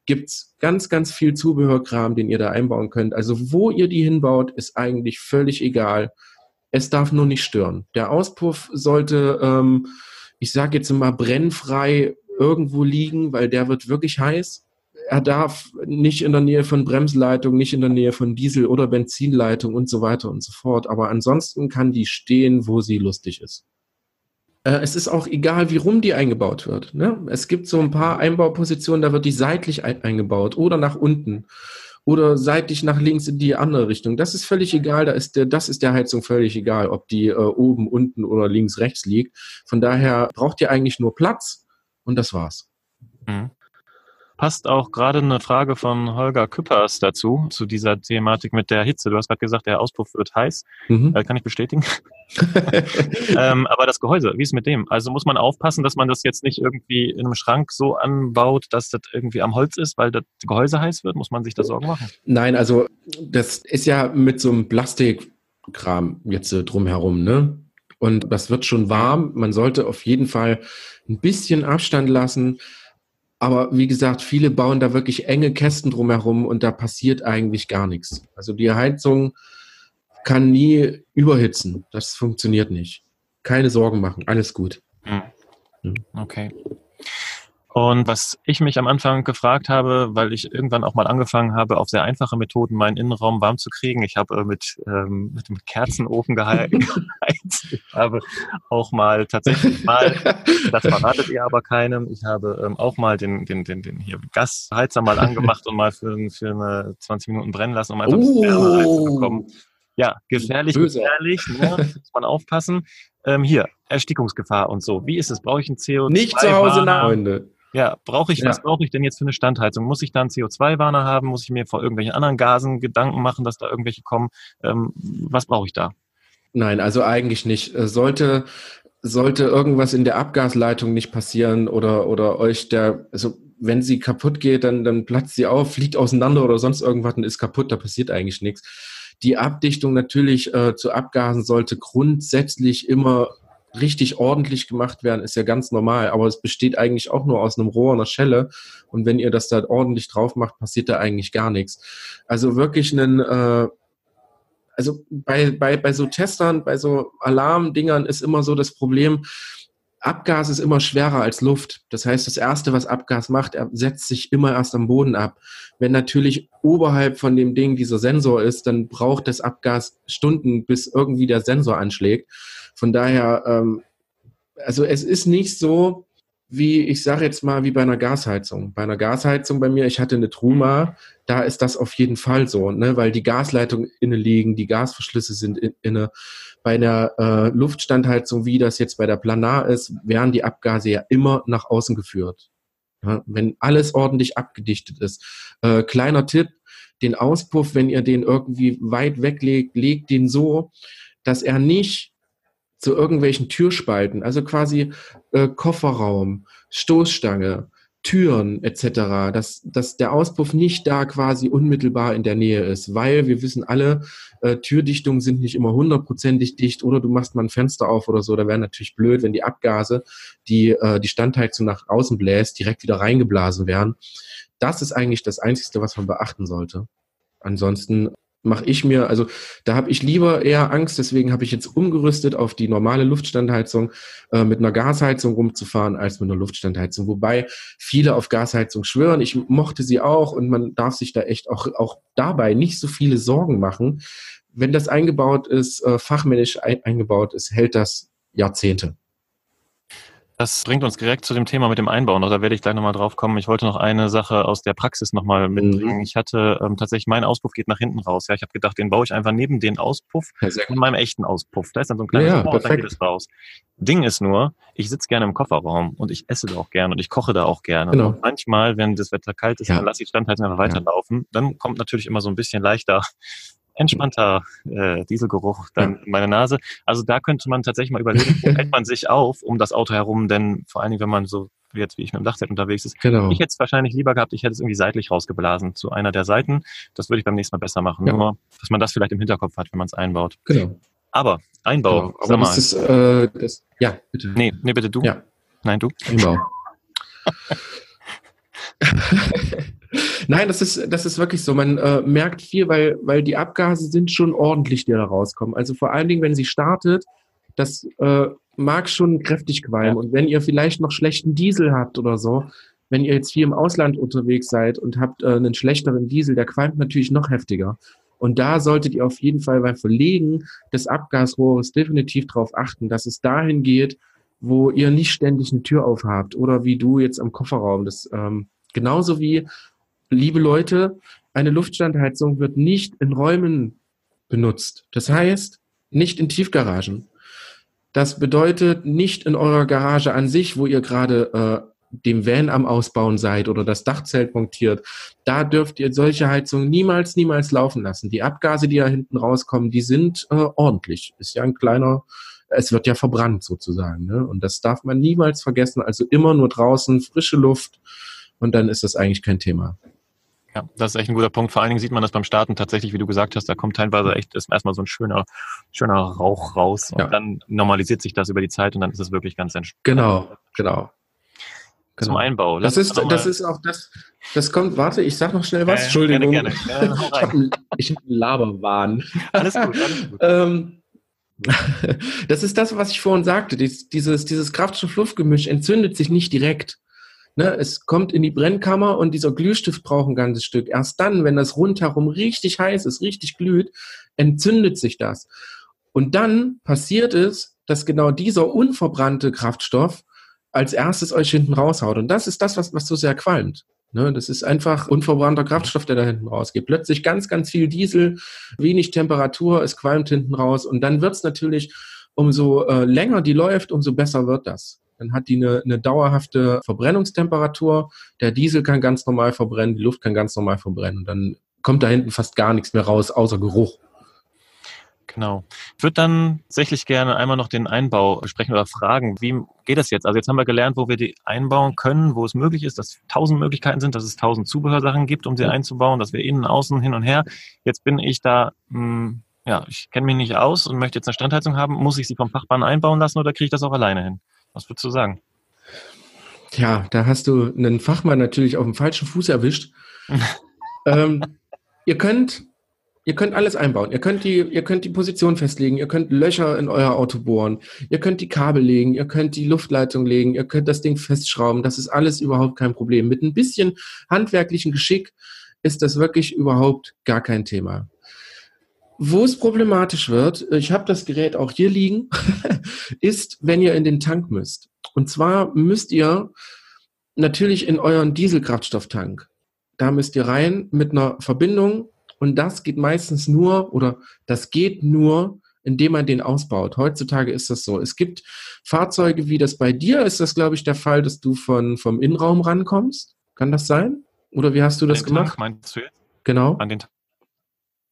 gibt's ganz, ganz viel Zubehörkram, den ihr da einbauen könnt. Also wo ihr die hinbaut, ist eigentlich völlig egal. Es darf nur nicht stören. Der Auspuff sollte ähm, ich sage jetzt mal, brennfrei irgendwo liegen, weil der wird wirklich heiß. Er darf nicht in der Nähe von Bremsleitung, nicht in der Nähe von Diesel- oder Benzinleitung und so weiter und so fort. Aber ansonsten kann die stehen, wo sie lustig ist. Äh, es ist auch egal, wie rum die eingebaut wird. Ne? Es gibt so ein paar Einbaupositionen, da wird die seitlich eingebaut oder nach unten oder seitlich nach links in die andere Richtung. Das ist völlig egal. Da ist der, das ist der Heizung völlig egal, ob die äh, oben, unten oder links, rechts liegt. Von daher braucht ihr eigentlich nur Platz und das war's. Mhm passt auch gerade eine Frage von Holger Küppers dazu, zu dieser Thematik mit der Hitze. Du hast gerade gesagt, der Auspuff wird heiß. Mhm. Äh, kann ich bestätigen. ähm, aber das Gehäuse, wie ist mit dem? Also muss man aufpassen, dass man das jetzt nicht irgendwie in einem Schrank so anbaut, dass das irgendwie am Holz ist, weil das Gehäuse heiß wird? Muss man sich da Sorgen machen? Nein, also das ist ja mit so einem Plastikkram jetzt äh, drumherum, ne? Und das wird schon warm. Man sollte auf jeden Fall ein bisschen Abstand lassen. Aber wie gesagt, viele bauen da wirklich enge Kästen drumherum und da passiert eigentlich gar nichts. Also die Heizung kann nie überhitzen. Das funktioniert nicht. Keine Sorgen machen, alles gut. Hm. Okay. Und was ich mich am Anfang gefragt habe, weil ich irgendwann auch mal angefangen habe, auf sehr einfache Methoden meinen Innenraum warm zu kriegen. Ich habe äh, mit, ähm, mit dem Kerzenofen geheizt. Ich habe auch mal tatsächlich mal, das verratet ihr aber keinem, ich habe ähm, auch mal den, den, den, den hier Gasheizer mal angemacht und mal für, für eine 20 Minuten brennen lassen, um einfach ein bisschen Wärme reinzubekommen. Ja, gefährlich, Böse. gefährlich, ne? muss man aufpassen. Ähm, hier, Erstickungsgefahr und so. Wie ist es? Brauche ich ein CO2? Nicht zu Hause, Freunde. Ja, brauche ich, ja. was brauche ich denn jetzt für eine Standheizung? Muss ich da einen CO2-Warner haben? Muss ich mir vor irgendwelchen anderen Gasen Gedanken machen, dass da irgendwelche kommen? Ähm, was brauche ich da? Nein, also eigentlich nicht. Äh, sollte, sollte irgendwas in der Abgasleitung nicht passieren oder, oder euch der, also wenn sie kaputt geht, dann, dann platzt sie auf, fliegt auseinander oder sonst irgendwas und ist kaputt, da passiert eigentlich nichts. Die Abdichtung natürlich äh, zu Abgasen sollte grundsätzlich immer richtig ordentlich gemacht werden, ist ja ganz normal. Aber es besteht eigentlich auch nur aus einem Rohr, einer Schelle. Und wenn ihr das da ordentlich drauf macht, passiert da eigentlich gar nichts. Also wirklich einen, äh, also bei, bei, bei so Testern, bei so Alarmdingern ist immer so das Problem, Abgas ist immer schwerer als Luft. Das heißt, das Erste, was Abgas macht, er setzt sich immer erst am Boden ab. Wenn natürlich oberhalb von dem Ding dieser Sensor ist, dann braucht das Abgas Stunden, bis irgendwie der Sensor anschlägt. Von daher, ähm, also es ist nicht so, wie ich sage jetzt mal, wie bei einer Gasheizung. Bei einer Gasheizung bei mir, ich hatte eine Truma, da ist das auf jeden Fall so, ne, weil die Gasleitungen inne liegen, die Gasverschlüsse sind inne. Bei einer äh, Luftstandheizung, wie das jetzt bei der Planar ist, werden die Abgase ja immer nach außen geführt. Ja, wenn alles ordentlich abgedichtet ist. Äh, kleiner Tipp, den Auspuff, wenn ihr den irgendwie weit weglegt, legt den so, dass er nicht zu irgendwelchen Türspalten, also quasi äh, Kofferraum, Stoßstange, Türen etc., dass, dass der Auspuff nicht da quasi unmittelbar in der Nähe ist, weil wir wissen alle, äh, Türdichtungen sind nicht immer hundertprozentig dicht oder du machst mal ein Fenster auf oder so, da wäre natürlich blöd, wenn die Abgase, die äh, die Standheizung nach außen bläst, direkt wieder reingeblasen werden. Das ist eigentlich das Einzige, was man beachten sollte. Ansonsten mache ich mir, also da habe ich lieber eher Angst, deswegen habe ich jetzt umgerüstet auf die normale Luftstandheizung, äh, mit einer Gasheizung rumzufahren, als mit einer Luftstandheizung. Wobei viele auf Gasheizung schwören, ich mochte sie auch und man darf sich da echt auch, auch dabei nicht so viele Sorgen machen. Wenn das eingebaut ist, äh, fachmännisch ein, eingebaut ist, hält das Jahrzehnte. Das bringt uns direkt zu dem Thema mit dem Einbauen. Da werde ich gleich nochmal drauf kommen. Ich wollte noch eine Sache aus der Praxis nochmal mitbringen. Mhm. Ich hatte ähm, tatsächlich, mein Auspuff geht nach hinten raus. Ja, ich habe gedacht, den baue ich einfach neben den Auspuff ja, von meinem echten Auspuff. Da ist dann so ein kleines ja, Rohr und dann geht es raus. Ding ist nur, ich sitze gerne im Kofferraum und ich esse da auch gerne und ich koche da auch gerne. Genau. Und manchmal, wenn das Wetter kalt ist, ja. dann lasse ich Standheizung einfach weiterlaufen. Dann kommt natürlich immer so ein bisschen leichter entspannter äh, Dieselgeruch dann in meine Nase. Also da könnte man tatsächlich mal überlegen, wo hält man sich auf um das Auto herum, denn vor allen Dingen, wenn man so jetzt wie ich mit dem Dachzelt unterwegs ist. Genau. Ich hätte es wahrscheinlich lieber gehabt, ich hätte es irgendwie seitlich rausgeblasen zu einer der Seiten. Das würde ich beim nächsten Mal besser machen. Ja. Nur, dass man das vielleicht im Hinterkopf hat, wenn man es einbaut. Genau. Aber Einbau, genau. Aber sag mal. das ist, äh, das, ja, bitte. nee, nee, bitte du. Ja. Nein, du. Einbau. Nein, das ist, das ist wirklich so. Man äh, merkt viel, weil, weil die Abgase sind schon ordentlich, die da rauskommen. Also vor allen Dingen, wenn sie startet, das äh, mag schon kräftig qualmen. Ja. Und wenn ihr vielleicht noch schlechten Diesel habt oder so, wenn ihr jetzt viel im Ausland unterwegs seid und habt äh, einen schlechteren Diesel, der qualmt natürlich noch heftiger. Und da solltet ihr auf jeden Fall beim Verlegen des Abgasrohres definitiv darauf achten, dass es dahin geht, wo ihr nicht ständig eine Tür aufhabt oder wie du jetzt am Kofferraum. Das ähm, genauso wie, liebe Leute, eine Luftstandheizung wird nicht in Räumen benutzt. Das heißt, nicht in Tiefgaragen. Das bedeutet nicht in eurer Garage an sich, wo ihr gerade äh, dem Van am Ausbauen seid oder das Dachzelt montiert. Da dürft ihr solche Heizungen niemals, niemals laufen lassen. Die Abgase, die da hinten rauskommen, die sind äh, ordentlich. Ist ja ein kleiner, es wird ja verbrannt sozusagen. Ne? Und das darf man niemals vergessen. Also immer nur draußen, frische Luft und dann ist das eigentlich kein Thema. Ja, das ist echt ein guter Punkt. Vor allen Dingen sieht man das beim Starten tatsächlich, wie du gesagt hast, da kommt teilweise echt ist erstmal so ein schöner, schöner Rauch raus und Ja. dann normalisiert sich das über die Zeit und dann ist es wirklich ganz entspannt. Genau, genau. Zum Einbau. Das ist, das ist auch das, das kommt, warte, ich sag noch schnell was. Äh, Entschuldigung. Gerne, gerne. Hau Ich habe einen, hab einen Laberwahn. Alles gut, alles gut. Ähm, das ist das, was ich vorhin sagte. Dies, dieses, dieses Kraftstoff-Luftgemisch entzündet sich nicht direkt. Ne, es kommt in die Brennkammer und dieser Glühstift braucht ein ganzes Stück. Erst dann, wenn das rundherum richtig heiß ist, richtig glüht, entzündet sich das. Und dann passiert es, dass genau dieser unverbrannte Kraftstoff als erstes euch hinten raushaut. Und das ist das, was, was so sehr qualmt. Ne, das ist einfach unverbrannter Kraftstoff, der da hinten rausgeht. Plötzlich ganz, ganz viel Diesel, wenig Temperatur, es qualmt hinten raus. Und dann wird's natürlich, umso äh, länger die läuft, umso besser wird das. Dann hat die eine, eine dauerhafte Verbrennungstemperatur. Der Diesel kann ganz normal verbrennen, die Luft kann ganz normal verbrennen. Und dann kommt da hinten fast gar nichts mehr raus, außer Geruch. Genau. Ich würde dann tatsächlich gerne einmal noch den Einbau besprechen oder fragen, wie geht das jetzt? Also jetzt haben wir gelernt, wo wir die einbauen können, wo es möglich ist, dass tausend Möglichkeiten sind, dass es tausend Zubehörsachen gibt, um sie einzubauen, dass wir innen, außen, hin und her. Jetzt bin ich da, mh, ja, ich kenne mich nicht aus und möchte jetzt eine Standheizung haben. Muss ich sie vom Fachmann einbauen lassen oder kriege ich das auch alleine hin? Was würdest du sagen? Tja, da hast du einen Fachmann natürlich auf dem falschen Fuß erwischt. ähm, ihr könnt, ihr könnt alles einbauen. Ihr könnt die, ihr könnt die Position festlegen. Ihr könnt Löcher in euer Auto bohren. Ihr könnt die Kabel legen. Ihr könnt die Luftleitung legen. Ihr könnt das Ding festschrauben. Das ist alles überhaupt kein Problem. Mit ein bisschen handwerklichen Geschick ist das wirklich überhaupt gar kein Thema. Wo es problematisch wird, ich habe das Gerät auch hier liegen, ist, wenn ihr in den Tank müsst. Und zwar müsst ihr natürlich in euren Dieselkraftstofftank. Da müsst ihr rein mit einer Verbindung und das geht meistens nur oder das geht nur, indem man den ausbaut. Heutzutage ist das so. Es gibt Fahrzeuge, wie das bei dir ist das, glaube ich, der Fall, dass du von, vom Innenraum rankommst. Kann das sein? Oder wie hast du das den Tank, gemacht? meinst du jetzt? Genau, An den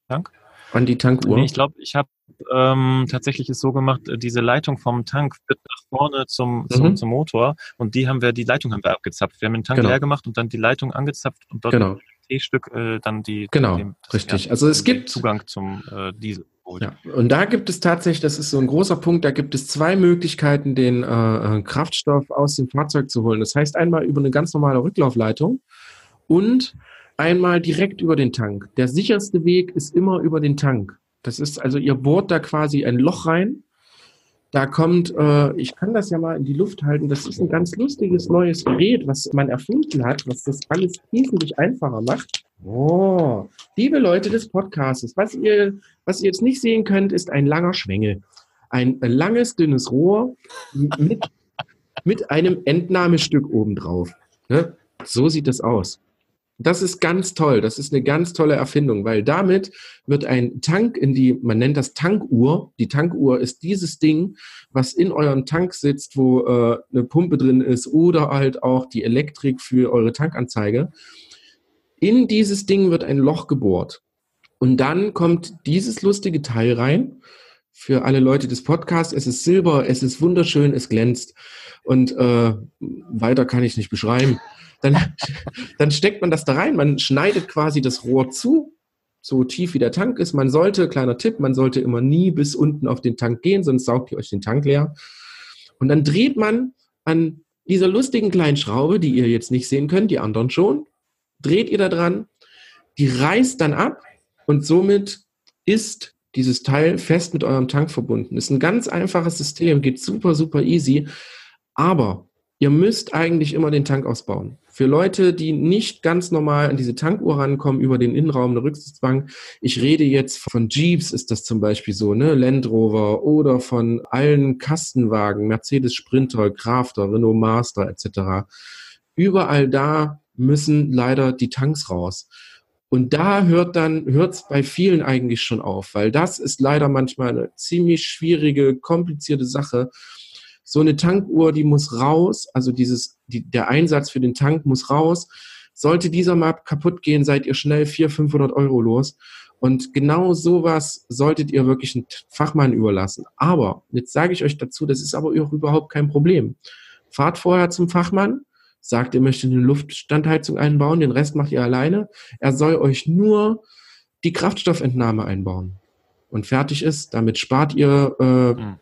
Tank? An die Tankuhr. Nee, ich glaube, ich habe ähm, tatsächlich es so gemacht, äh, diese Leitung vom Tank wird nach vorne zum, zum, Mhm. zum Motor und die haben wir, die Leitung haben wir abgezapft. Wir haben den Tank Genau. leer gemacht und dann die Leitung angezapft und dort Genau. mit dem T-Stück äh, dann die Genau, dem- richtig. Also es gibt- Zugang zum äh, Diesel. Ja, und da gibt es tatsächlich, das ist so ein großer Punkt, da gibt es zwei Möglichkeiten, den äh, äh, Kraftstoff aus dem Fahrzeug zu holen. Das heißt einmal über eine ganz normale Rücklaufleitung und einmal direkt über den Tank. Der sicherste Weg ist immer über den Tank. Das ist also, ihr bohrt da quasi ein Loch rein. Da kommt, äh, ich kann das ja mal in die Luft halten, das ist ein ganz lustiges neues Gerät, was man erfunden hat, was das alles wesentlich einfacher macht. Oh, liebe Leute des Podcasts, was ihr, was ihr jetzt nicht sehen könnt, ist ein langer Schwengel. Ein, langes, dünnes Rohr mit, mit einem Entnahmestück obendrauf. Ne? So sieht das aus. Das ist ganz toll. Das ist eine ganz tolle Erfindung, weil damit wird ein Tank in die, man nennt das Tankuhr. Die Tankuhr ist dieses Ding, was in eurem Tank sitzt, wo äh, eine Pumpe drin ist oder halt auch die Elektrik für eure Tankanzeige. In dieses Ding wird ein Loch gebohrt. Und dann kommt dieses lustige Teil rein. Für alle Leute des Podcasts, es ist Silber, es ist wunderschön, es glänzt. Und äh, weiter kann ich nicht beschreiben. Dann, dann steckt man das da rein. Man schneidet quasi das Rohr zu, so tief wie der Tank ist. Man sollte, kleiner Tipp, man sollte immer nie bis unten auf den Tank gehen, sonst saugt ihr euch den Tank leer. Und dann dreht man an dieser lustigen kleinen Schraube, die ihr jetzt nicht sehen könnt, die anderen schon, dreht ihr da dran, die reißt dann ab und somit ist dieses Teil fest mit eurem Tank verbunden. Ist ein ganz einfaches System, geht super, super easy. Aber ihr müsst eigentlich immer den Tank ausbauen. Für Leute, die nicht ganz normal an diese Tankuhr rankommen über den Innenraum der Rücksitzbank, ich rede jetzt von Jeeps, ist das zum Beispiel so, ne, Land Rover oder von allen Kastenwagen, Mercedes Sprinter, Crafter, Renault Master etc. Überall da müssen leider die Tanks raus. Und da hört dann, hört es bei vielen eigentlich schon auf, weil das ist leider manchmal eine ziemlich schwierige, komplizierte Sache so eine Tankuhr, die muss raus, also dieses, die, der Einsatz für den Tank muss raus. Sollte dieser mal kaputt gehen, seid ihr schnell 400, 500 Euro los. Und genau sowas solltet ihr wirklich einem Fachmann überlassen. Aber, jetzt sage ich euch dazu, das ist aber auch überhaupt kein Problem. Fahrt vorher zum Fachmann, sagt, ihr möchtet eine Luftstandheizung einbauen, den Rest macht ihr alleine. Er soll euch nur die Kraftstoffentnahme einbauen. Und fertig ist. Damit spart ihr äh, mhm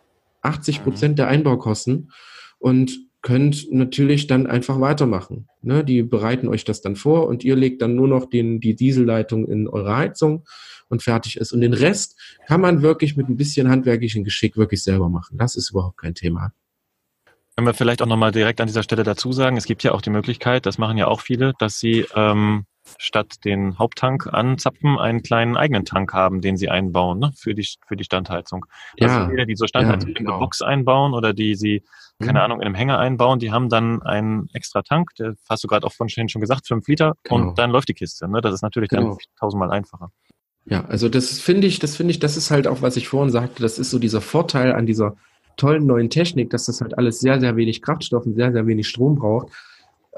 80 Prozent mhm. der Einbaukosten und könnt natürlich dann einfach weitermachen. Ne? Die bereiten euch das dann vor und ihr legt dann nur noch den, die Dieselleitung in eure Heizung und fertig ist. Und den Rest kann man wirklich mit ein bisschen handwerklichen Geschick wirklich selber machen. Das ist überhaupt kein Thema. Können wir vielleicht auch nochmal direkt an dieser Stelle dazu sagen, es gibt ja auch die Möglichkeit, das machen ja auch viele, dass sie ähm, statt den Haupttank anzapfen, einen kleinen eigenen Tank haben, den sie einbauen ne, für, die, für die Standheizung. Ja, also die so Standheizung ja, genau. in eine Box einbauen oder die sie, keine mhm. Ahnung, in einem Hänger einbauen, die haben dann einen extra Tank, der hast du gerade auch von schon gesagt, fünf Liter genau. und dann läuft die Kiste. Ne? Das ist natürlich genau. dann tausendmal einfacher. Ja, also das finde ich, das finde ich, das ist halt auch, was ich vorhin sagte, das ist so dieser Vorteil an dieser tollen neuen Technik, dass das halt alles sehr, sehr wenig Kraftstoff und sehr, sehr wenig Strom braucht.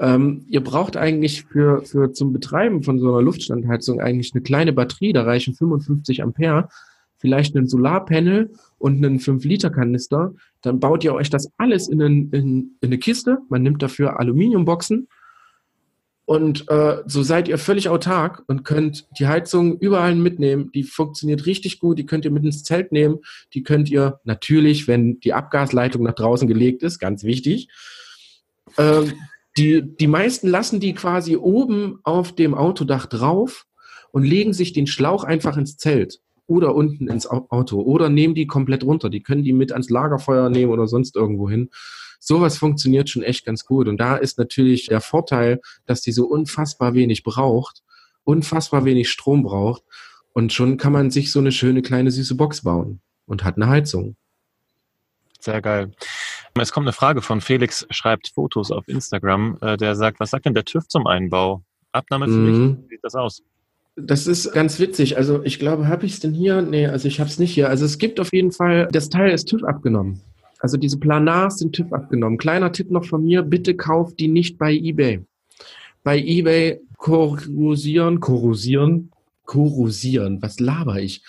Ähm, ihr braucht eigentlich für, für zum Betreiben von so einer Luftstandheizung eigentlich eine kleine Batterie, da reichen 55 Ampere, vielleicht ein Solarpanel und einen 5-Liter-Kanister. Dann baut ihr euch das alles in, einen, in, in eine Kiste. Man nimmt dafür Aluminiumboxen. Und äh, so seid ihr völlig autark und könnt die Heizung überall mitnehmen. Die funktioniert richtig gut. Die könnt ihr mit ins Zelt nehmen. Die könnt ihr natürlich, wenn die Abgasleitung nach draußen gelegt ist, ganz wichtig, äh, die, die meisten lassen die quasi oben auf dem Autodach drauf und legen sich den Schlauch einfach ins Zelt oder unten ins Auto oder nehmen die komplett runter. Die können die mit ans Lagerfeuer nehmen oder sonst irgendwo hin. Sowas funktioniert schon echt ganz gut. Und da ist natürlich der Vorteil, dass die so unfassbar wenig braucht, unfassbar wenig Strom braucht. Und schon kann man sich so eine schöne kleine süße Box bauen und hat eine Heizung. Sehr geil. Es kommt eine Frage von Felix, schreibt Fotos auf Instagram. Äh, der sagt, was sagt denn der TÜV zum Einbau? Abnahmepflicht, mhm. wie sieht das aus? Das ist ganz witzig. Also ich glaube, habe ich es denn hier? Nee, also ich habe es nicht hier. Also es gibt auf jeden Fall, das Teil ist TÜV abgenommen. Also diese Planars sind TÜV abgenommen. Kleiner Tipp noch von mir, bitte kauft die nicht bei eBay. Bei eBay korrosieren, korrosieren, korrosieren, was laber ich?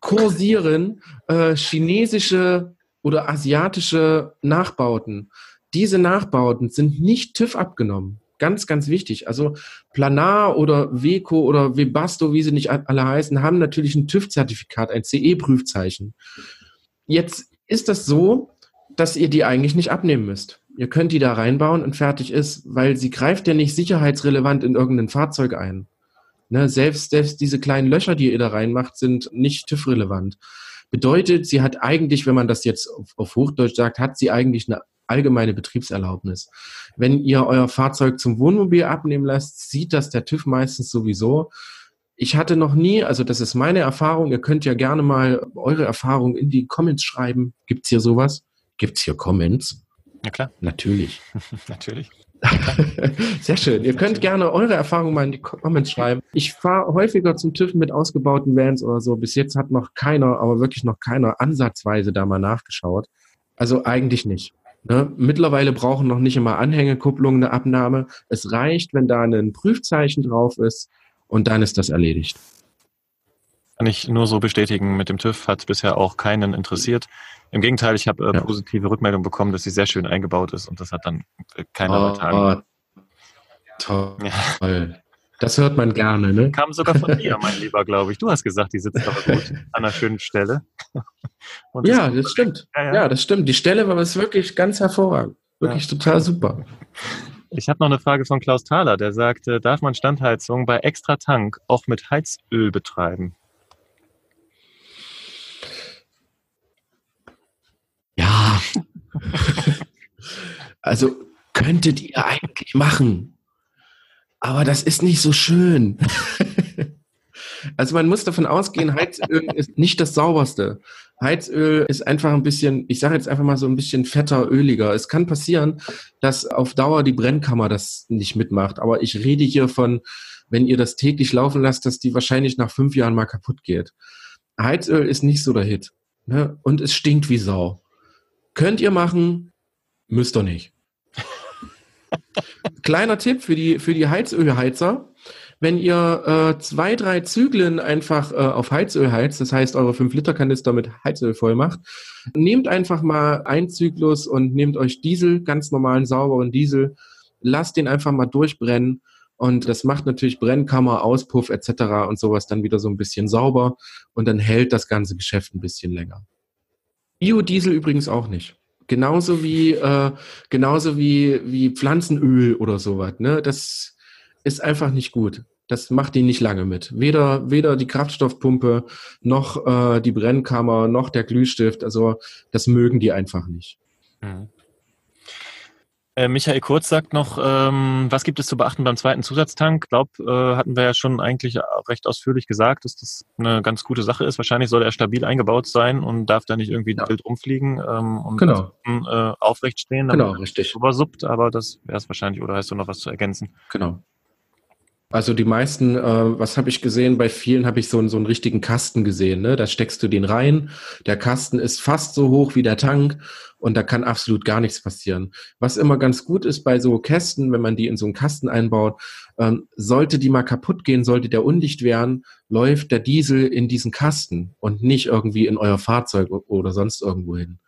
Kursieren äh, chinesische oder asiatische Nachbauten. Diese Nachbauten sind nicht TÜV abgenommen. Ganz, ganz wichtig. Also Planar oder Weco oder Webasto, wie sie nicht alle heißen, haben natürlich ein TÜV-Zertifikat, ein CE-Prüfzeichen. Jetzt ist das so, dass ihr die eigentlich nicht abnehmen müsst. Ihr könnt die da reinbauen und fertig ist, weil sie greift ja nicht sicherheitsrelevant in irgendein Fahrzeug ein. Ne, selbst, selbst diese kleinen Löcher, die ihr da reinmacht, sind nicht TÜV-relevant. Bedeutet, sie hat eigentlich, wenn man das jetzt auf, auf Hochdeutsch sagt, hat sie eigentlich eine allgemeine Betriebserlaubnis. Wenn ihr euer Fahrzeug zum Wohnmobil abnehmen lasst, sieht das der TÜV meistens sowieso. Ich hatte noch nie, also das ist meine Erfahrung, ihr könnt ja gerne mal eure Erfahrung in die Comments schreiben. Gibt's hier sowas? Gibt's hier Comments? Ja klar. Natürlich. Natürlich. Sehr schön. Ihr könnt gerne eure Erfahrungen mal in die Comments schreiben. Ich fahre häufiger zum TÜV mit ausgebauten Vans oder so. Bis jetzt hat noch keiner, aber wirklich noch keiner ansatzweise da mal nachgeschaut. Also eigentlich nicht. Ne? Mittlerweile brauchen noch nicht immer Anhängekupplungen eine Abnahme. Es reicht, wenn da ein Prüfzeichen drauf ist und dann ist das erledigt. Kann ich nur so bestätigen. Mit dem TÜV hat bisher auch keinen interessiert. Im Gegenteil, ich habe äh, ja. positive Rückmeldungen bekommen, dass sie sehr schön eingebaut ist und das hat dann äh, keiner oh, oh, Toll. Ja. Das hört man gerne, ne? Kam sogar von dir, mein Lieber, glaube ich. Du hast gesagt, die sitzt aber gut an einer schönen Stelle. ja, das stimmt. Ja, ja. ja, das stimmt. Die Stelle war es wirklich ganz hervorragend. Wirklich total super. Ich habe noch eine Frage von Klaus Thaler, der sagt, darf man Standheizung bei extra Tank auch mit Heizöl betreiben? Ja. also könntet ihr eigentlich machen. Aber das ist nicht so schön. also man muss davon ausgehen, Heizöl ist nicht das sauberste. Heizöl ist einfach ein bisschen, ich sage jetzt einfach mal so ein bisschen fetter, öliger. Es kann passieren, dass auf Dauer die Brennkammer das nicht mitmacht. Aber ich rede hier von, wenn ihr das täglich laufen lasst, dass die wahrscheinlich nach fünf Jahren mal kaputt geht. Heizöl ist nicht so der Hit. Ne? Und es stinkt wie Sau. Könnt ihr machen, müsst ihr nicht. Kleiner Tipp für die, für die Heizölheizer. Wenn ihr äh, zwei, drei Zyklen einfach äh, auf Heizöl heizt, das heißt eure 5-Liter-Kanister mit Heizöl voll macht, nehmt einfach mal einen Zyklus und nehmt euch Diesel, ganz normalen, sauberen Diesel, lasst den einfach mal durchbrennen und das macht natürlich Brennkammer, Auspuff etc. und sowas dann wieder so ein bisschen sauber und dann hält das ganze Geschäft ein bisschen länger. Biodiesel übrigens auch nicht. Genauso wie, äh, genauso wie, wie Pflanzenöl oder sowas. Ne? Das ist einfach nicht gut. Das macht die nicht lange mit. Weder, weder die Kraftstoffpumpe, noch äh, die Brennkammer, noch der Glühstift. Also das mögen die einfach nicht. Mhm. Äh, Michael Kurz sagt noch, ähm, was gibt es zu beachten beim zweiten Zusatztank? Ich glaube, äh, hatten wir ja schon eigentlich recht ausführlich gesagt, dass das eine ganz gute Sache ist. Wahrscheinlich soll er stabil eingebaut sein und darf da nicht irgendwie ja. wild rumfliegen ähm, und genau. äh, aufrecht stehen. Genau, richtig. Übersuppt, aber das wäre es wahrscheinlich. Oder hast du noch was zu ergänzen? Genau. Also die meisten, äh, was habe ich gesehen? Bei vielen habe ich so, so einen richtigen Kasten gesehen. Ne? Da steckst du den rein. Der Kasten ist fast so hoch wie der Tank und da kann absolut gar nichts passieren. Was immer ganz gut ist bei so Kästen, wenn man die in so einen Kasten einbaut, ähm, sollte die mal kaputt gehen, sollte der undicht werden, läuft der Diesel in diesen Kasten und nicht irgendwie in euer Fahrzeug oder sonst irgendwo hin.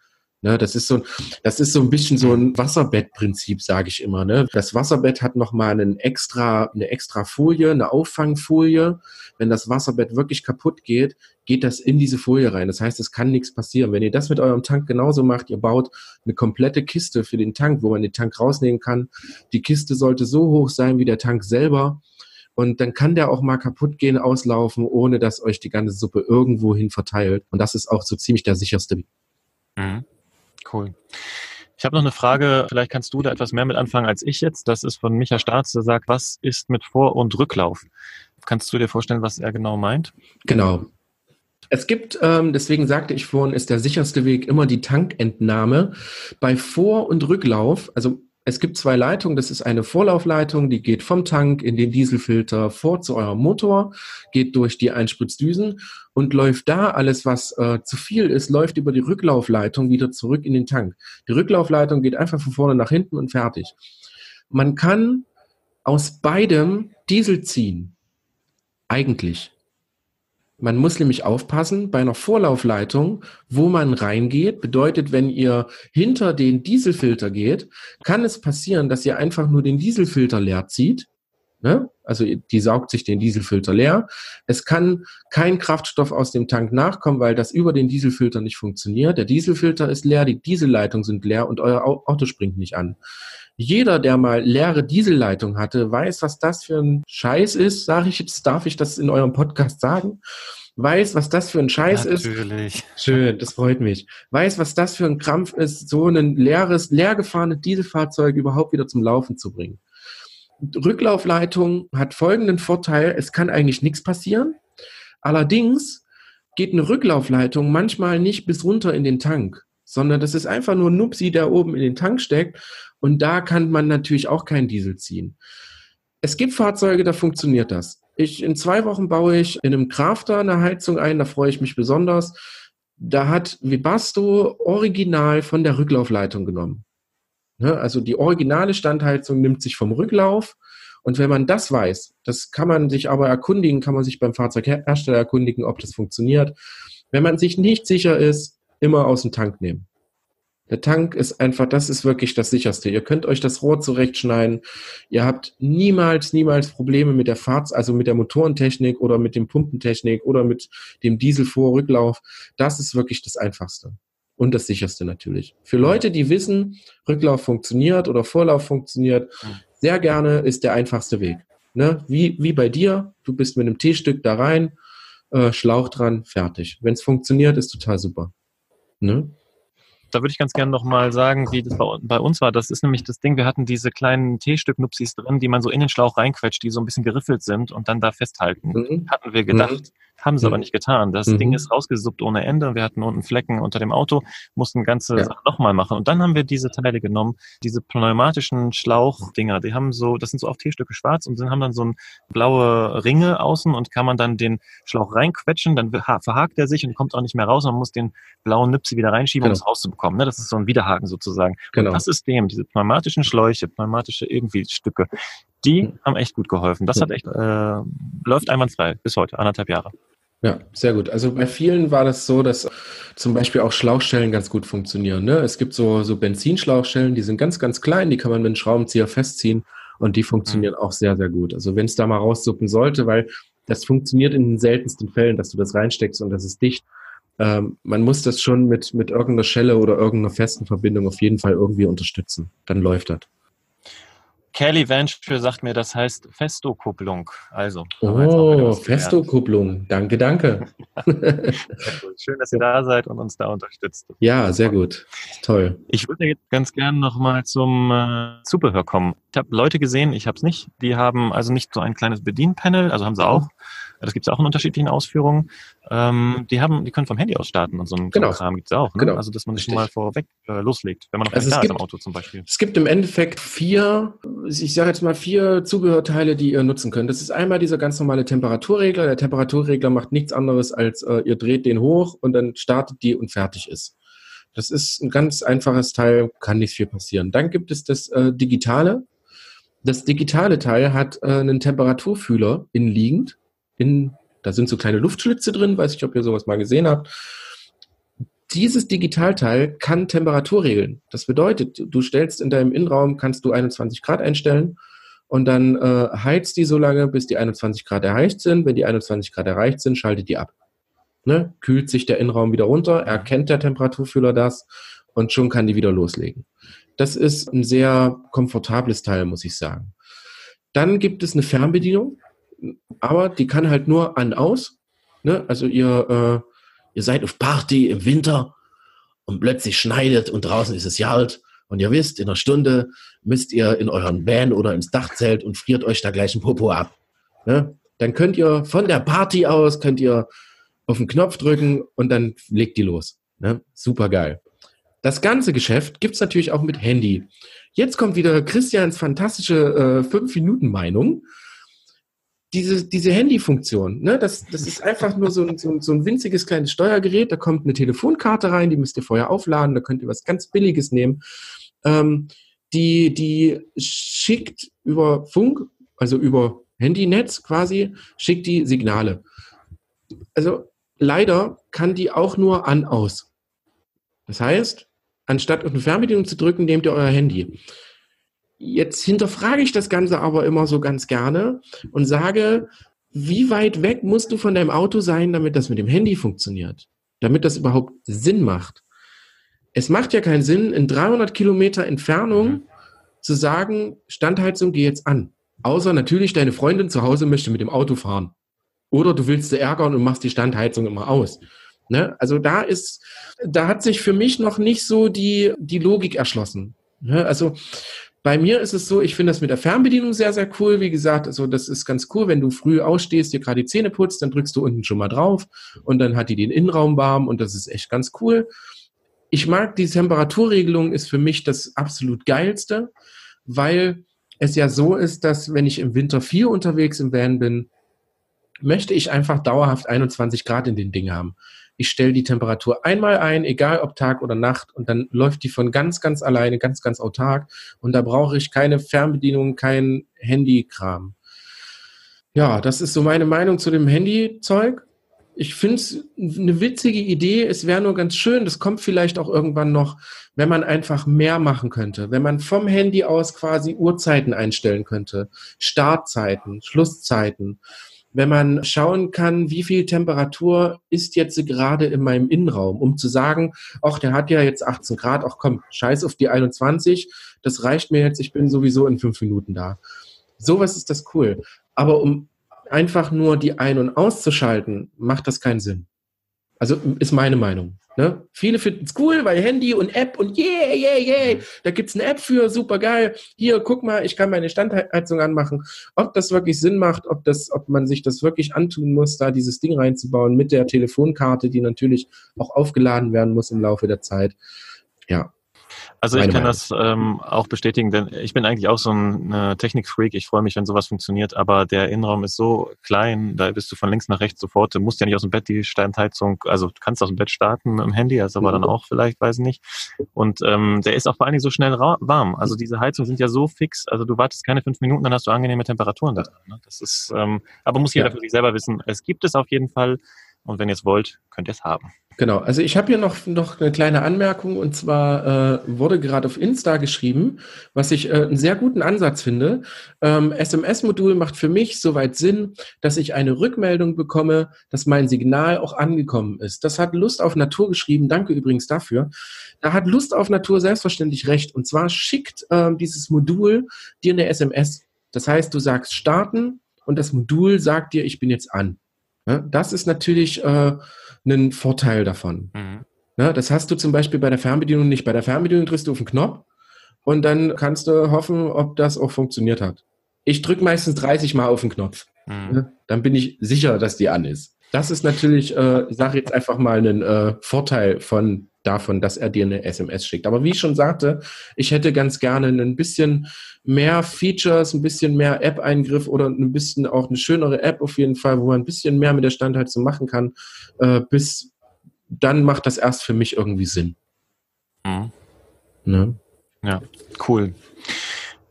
Ne, das ist so, das ist so ein bisschen so ein Wasserbettprinzip, sage ich immer. Ne? Das Wasserbett hat nochmal einen extra, eine extra Folie, eine Auffangfolie. Wenn das Wasserbett wirklich kaputt geht, geht das in diese Folie rein. Das heißt, es kann nichts passieren. Wenn ihr das mit eurem Tank genauso macht, ihr baut eine komplette Kiste für den Tank, wo man den Tank rausnehmen kann. Die Kiste sollte so hoch sein wie der Tank selber. Und dann kann der auch mal kaputt gehen, auslaufen, ohne dass euch die ganze Suppe irgendwohin verteilt. Und das ist auch so ziemlich der sicherste Weg. Mhm. Cool. Ich habe noch eine Frage, vielleicht kannst du da etwas mehr mit anfangen als ich jetzt. Das ist von Micha Staats, der sagt, was ist mit Vor- und Rücklauf? Kannst du dir vorstellen, was er genau meint? Genau. Es gibt, ähm, deswegen sagte ich vorhin, ist der sicherste Weg immer die Tankentnahme. Bei Vor- und Rücklauf, also es gibt zwei Leitungen. Das ist eine Vorlaufleitung, die geht vom Tank in den Dieselfilter vor zu eurem Motor, geht durch die Einspritzdüsen und läuft da alles, was äh, zu viel ist, läuft über die Rücklaufleitung wieder zurück in den Tank. Die Rücklaufleitung geht einfach von vorne nach hinten und fertig. Man kann aus beidem Diesel ziehen. Eigentlich. Man muss nämlich aufpassen, bei einer Vorlaufleitung, wo man reingeht, bedeutet, wenn ihr hinter den Dieselfilter geht, kann es passieren, dass ihr einfach nur den Dieselfilter leer zieht. Ne? Also die saugt sich den Dieselfilter leer. Es kann kein Kraftstoff aus dem Tank nachkommen, weil das über den Dieselfilter nicht funktioniert. Der Dieselfilter ist leer, die Dieselleitungen sind leer und euer Auto springt nicht an. Jeder, der mal leere Dieselleitung hatte, weiß, was das für ein Scheiß ist. Sage ich jetzt, darf ich das in eurem Podcast sagen? Weiß, was das für ein Scheiß Natürlich. ist. Natürlich. Schön, das freut mich. Weiß, was das für ein Krampf ist, so ein leeres, leer gefahrenes Dieselfahrzeug überhaupt wieder zum Laufen zu bringen. Rücklaufleitung hat folgenden Vorteil, es kann eigentlich nichts passieren. Allerdings geht eine Rücklaufleitung manchmal nicht bis runter in den Tank, sondern das ist einfach nur Nupsi, der oben in den Tank steckt und da kann man natürlich auch keinen Diesel ziehen. Es gibt Fahrzeuge, da funktioniert das. Ich, in zwei Wochen baue ich in einem Crafter eine Heizung ein, da freue ich mich besonders. Da hat Webasto original von der Rücklaufleitung genommen. Ne, also die originale Standheizung nimmt sich vom Rücklauf Und wenn man das weiß, das kann man sich aber erkundigen, kann man sich beim Fahrzeughersteller erkundigen, ob das funktioniert. Wenn man sich nicht sicher ist, immer aus dem Tank nehmen. Der Tank ist einfach, das ist wirklich das sicherste. Ihr könnt euch das Rohr zurechtschneiden. Ihr habt niemals, niemals Probleme mit der Fahrt, also mit der Motorentechnik oder mit dem Pumpentechnik oder mit dem Dieselvorrücklauf. Das ist wirklich das einfachste. Und das sicherste natürlich. Für Leute, die wissen, Rücklauf funktioniert oder Vorlauf funktioniert, sehr gerne ist der einfachste Weg. Ne? Wie, wie bei dir, du bist mit einem T-Stück da rein, äh, Schlauch dran, fertig. Wenn es funktioniert, ist total super. Ne? da würde ich ganz gerne nochmal sagen, wie das bei, uns war. Das ist nämlich das Ding, wir hatten diese kleinen T-Stück-Nupsis drin, die man so in den Schlauch reinquetscht, die so ein bisschen geriffelt sind und dann da festhalten. Mhm. Hatten wir gedacht. Mhm. Haben sie mhm. aber nicht getan. Das mhm. Ding ist rausgesuppt ohne Ende. Wir hatten unten Flecken unter dem Auto, mussten ganze ja. Sache nochmal machen. Und dann haben wir diese Teile genommen, diese pneumatischen Schlauchdinger, die haben so, das sind so auf T-Stücke schwarz und haben dann so ein blaue Ringe außen und kann man dann den Schlauch reinquetschen, dann verhakt er sich und kommt auch nicht mehr raus. Man muss den blauen Nipsi wieder reinschieben, genau. um es rauszubekommen. Ne? Das ist so ein Widerhaken sozusagen. Genau. Und das System, diese pneumatischen Schläuche, pneumatische irgendwie Stücke, die hm. haben echt gut geholfen. Das hat echt, äh, läuft einwandfrei bis heute, anderthalb Jahre. Ja, sehr gut. Also bei vielen war das so, dass zum Beispiel auch Schlauchstellen ganz gut funktionieren. Ne? Es gibt so, so Benzinschlauchstellen, die sind ganz, ganz klein, die kann man mit einem Schraubenzieher festziehen und die funktionieren mhm. auch sehr, sehr gut. Also wenn es da mal raussuppen sollte, weil das funktioniert in den seltensten Fällen, dass du das reinsteckst und das ist dicht. Ähm, man muss das schon mit, mit irgendeiner Schelle oder irgendeiner festen Verbindung auf jeden Fall irgendwie unterstützen. Dann läuft das. Kelly Venture sagt mir, das heißt Festo-Kupplung. Also. Oh, Festo-Kupplung. Danke, danke. Schön, dass ihr da seid und uns da unterstützt. Ja, sehr gut. Toll. Ich würde jetzt ganz gerne nochmal zum äh, Zubehör kommen. Ich habe Leute gesehen, ich habe es nicht. Die haben also nicht so ein kleines Bedienpanel, also haben sie auch. Das gibt es auch in unterschiedlichen Ausführungen. Ähm, die haben, die können vom Handy aus starten und so einen genau. Kram gibt es auch. Ne? Genau. Also dass man sich schon mal vorweg äh, loslegt, wenn man noch also da gibt, ist im Auto zum Beispiel. Es gibt im Endeffekt vier, ich sage jetzt mal vier Zubehörteile, die ihr nutzen könnt. Das ist einmal dieser ganz normale Temperaturregler. Der Temperaturregler macht nichts anderes als äh, ihr dreht den hoch und dann startet die und fertig ist. Das ist ein ganz einfaches Teil, kann nicht viel passieren. Dann gibt es das äh, Digitale. Das digitale Teil hat äh, einen Temperaturfühler innenliegend in, da sind so kleine Luftschlitze drin, weiß ich, ob ihr sowas mal gesehen habt. Dieses Digitalteil kann Temperatur regeln. Das bedeutet, du stellst in deinem Innenraum, kannst du 21 Grad einstellen und dann äh, heizt die so lange, bis die 21 Grad erreicht sind. Wenn die 21 Grad erreicht sind, schaltet die ab. Ne? Kühlt sich der Innenraum wieder runter, erkennt der Temperaturfühler das und schon kann die wieder loslegen. Das ist ein sehr komfortables Teil, muss ich sagen. Dann gibt es eine Fernbedienung aber die kann halt nur an-aus. Ne? Also ihr, äh, ihr seid auf Party im Winter und plötzlich schneidet und draußen ist es kalt und ihr wisst, in einer Stunde müsst ihr in euren Van oder ins Dachzelt und friert euch da gleich ein Popo ab. Ne? Dann könnt ihr von der Party aus, könnt ihr auf den Knopf drücken und dann legt die los. Ne? Super geil. Das ganze Geschäft gibt es natürlich auch mit Handy. Jetzt kommt wieder Christians fantastische 5-Minuten-Meinung. Diese, diese Handyfunktion, ne, das, das ist einfach nur so ein, so, ein, so ein winziges kleines Steuergerät, da kommt eine Telefonkarte rein, die müsst ihr vorher aufladen, da könnt ihr was ganz Billiges nehmen. Ähm, die, die schickt über Funk, also über Handynetz quasi, schickt die Signale. Also leider kann die auch nur an aus. Das heißt, anstatt auf eine Fernbedienung zu drücken, nehmt ihr euer Handy. Jetzt hinterfrage ich das Ganze aber immer so ganz gerne und sage, wie weit weg musst du von deinem Auto sein, damit das mit dem Handy funktioniert? Damit das überhaupt Sinn macht. Es macht ja keinen Sinn, in 300 Kilometer Entfernung mhm. zu sagen, Standheizung geh jetzt an. Außer natürlich deine Freundin zu Hause möchte mit dem Auto fahren. Oder du willst sie ärgern und machst die Standheizung immer aus. Ne? Also da ist, da hat sich für mich noch nicht so die, die Logik erschlossen. Ne? Also bei mir ist es so, ich finde das mit der Fernbedienung sehr, sehr cool. Wie gesagt, also das ist ganz cool, wenn du früh ausstehst, dir gerade die Zähne putzt, dann drückst du unten schon mal drauf und dann hat die den Innenraum warm und das ist echt ganz cool. Ich mag die Temperaturregelung, ist für mich das absolut geilste, weil es ja so ist, dass wenn ich im Winter 4 unterwegs im Van bin, möchte ich einfach dauerhaft 21 Grad in den Ding haben. Ich stelle die Temperatur einmal ein, egal ob Tag oder Nacht, und dann läuft die von ganz, ganz alleine, ganz, ganz autark. Und da brauche ich keine Fernbedienung, kein Handykram. Ja, das ist so meine Meinung zu dem Handyzeug. Ich finde es eine witzige Idee. Es wäre nur ganz schön, das kommt vielleicht auch irgendwann noch, wenn man einfach mehr machen könnte. Wenn man vom Handy aus quasi Uhrzeiten einstellen könnte. Startzeiten, Schlusszeiten. Wenn man schauen kann, wie viel Temperatur ist jetzt gerade in meinem Innenraum, um zu sagen, ach, der hat ja jetzt 18 Grad, ach komm, scheiß auf die 21, das reicht mir jetzt, ich bin sowieso in fünf Minuten da. Sowas ist das cool. Aber um einfach nur die ein- und auszuschalten, macht das keinen Sinn. Also ist meine Meinung. Ne? Viele finden es cool, weil Handy und App und yeah, yeah, yeah, da gibt es eine App für, super geil. Hier, guck mal, ich kann meine Standheizung anmachen. Ob das wirklich Sinn macht, ob, das, ob man sich das wirklich antun muss, da dieses Ding reinzubauen mit der Telefonkarte, die natürlich auch aufgeladen werden muss im Laufe der Zeit. Ja, also ich kann das ähm, auch bestätigen, denn ich bin eigentlich auch so ein äh, Technikfreak. Ich freue mich, wenn sowas funktioniert, aber der Innenraum ist so klein, da bist du von links nach rechts sofort. Du musst ja nicht aus dem Bett die Standheizung, also du kannst aus dem Bett starten im Handy, also aber mhm. dann auch vielleicht, weiß ich nicht. Und ähm, der ist auch vor allen Dingen so schnell warm. Also diese Heizungen sind ja so fix, also du wartest keine fünf Minuten, dann hast du angenehme Temperaturen da drin. Ne? Das ist, ähm, aber muss jeder ja. für sich selber wissen. Es gibt es auf jeden Fall. Und wenn ihr es wollt, könnt ihr es haben. Genau, also ich habe hier noch, noch eine kleine Anmerkung und zwar äh, wurde gerade auf Insta geschrieben, was ich äh, einen sehr guten Ansatz finde. Ähm, SMS-Modul macht für mich soweit Sinn, dass ich eine Rückmeldung bekomme, dass mein Signal auch angekommen ist. Das hat Lust auf Natur geschrieben, danke übrigens dafür. Da hat Lust auf Natur selbstverständlich recht und zwar schickt äh, dieses Modul dir eine SMS. Das heißt, du sagst starten und das Modul sagt dir, ich bin jetzt an. Ja, das ist natürlich äh, ein Vorteil davon. Mhm. Ja, das hast du zum Beispiel bei der Fernbedienung nicht. Bei der Fernbedienung drückst du auf den Knopf und dann kannst du hoffen, ob das auch funktioniert hat. Ich drücke meistens 30 Mal auf den Knopf. Mhm. Ja, dann bin ich sicher, dass die an ist. Das ist natürlich, äh, ich sage jetzt einfach mal, einen äh, Vorteil von davon, dass er dir eine SMS schickt. Aber wie ich schon sagte, ich hätte ganz gerne ein bisschen mehr Features, ein bisschen mehr App-Eingriff oder ein bisschen auch eine schönere App auf jeden Fall, wo man ein bisschen mehr mit der Standheizung machen kann, äh, bis dann macht das erst für mich irgendwie Sinn. Mhm. Ne? Ja, cool.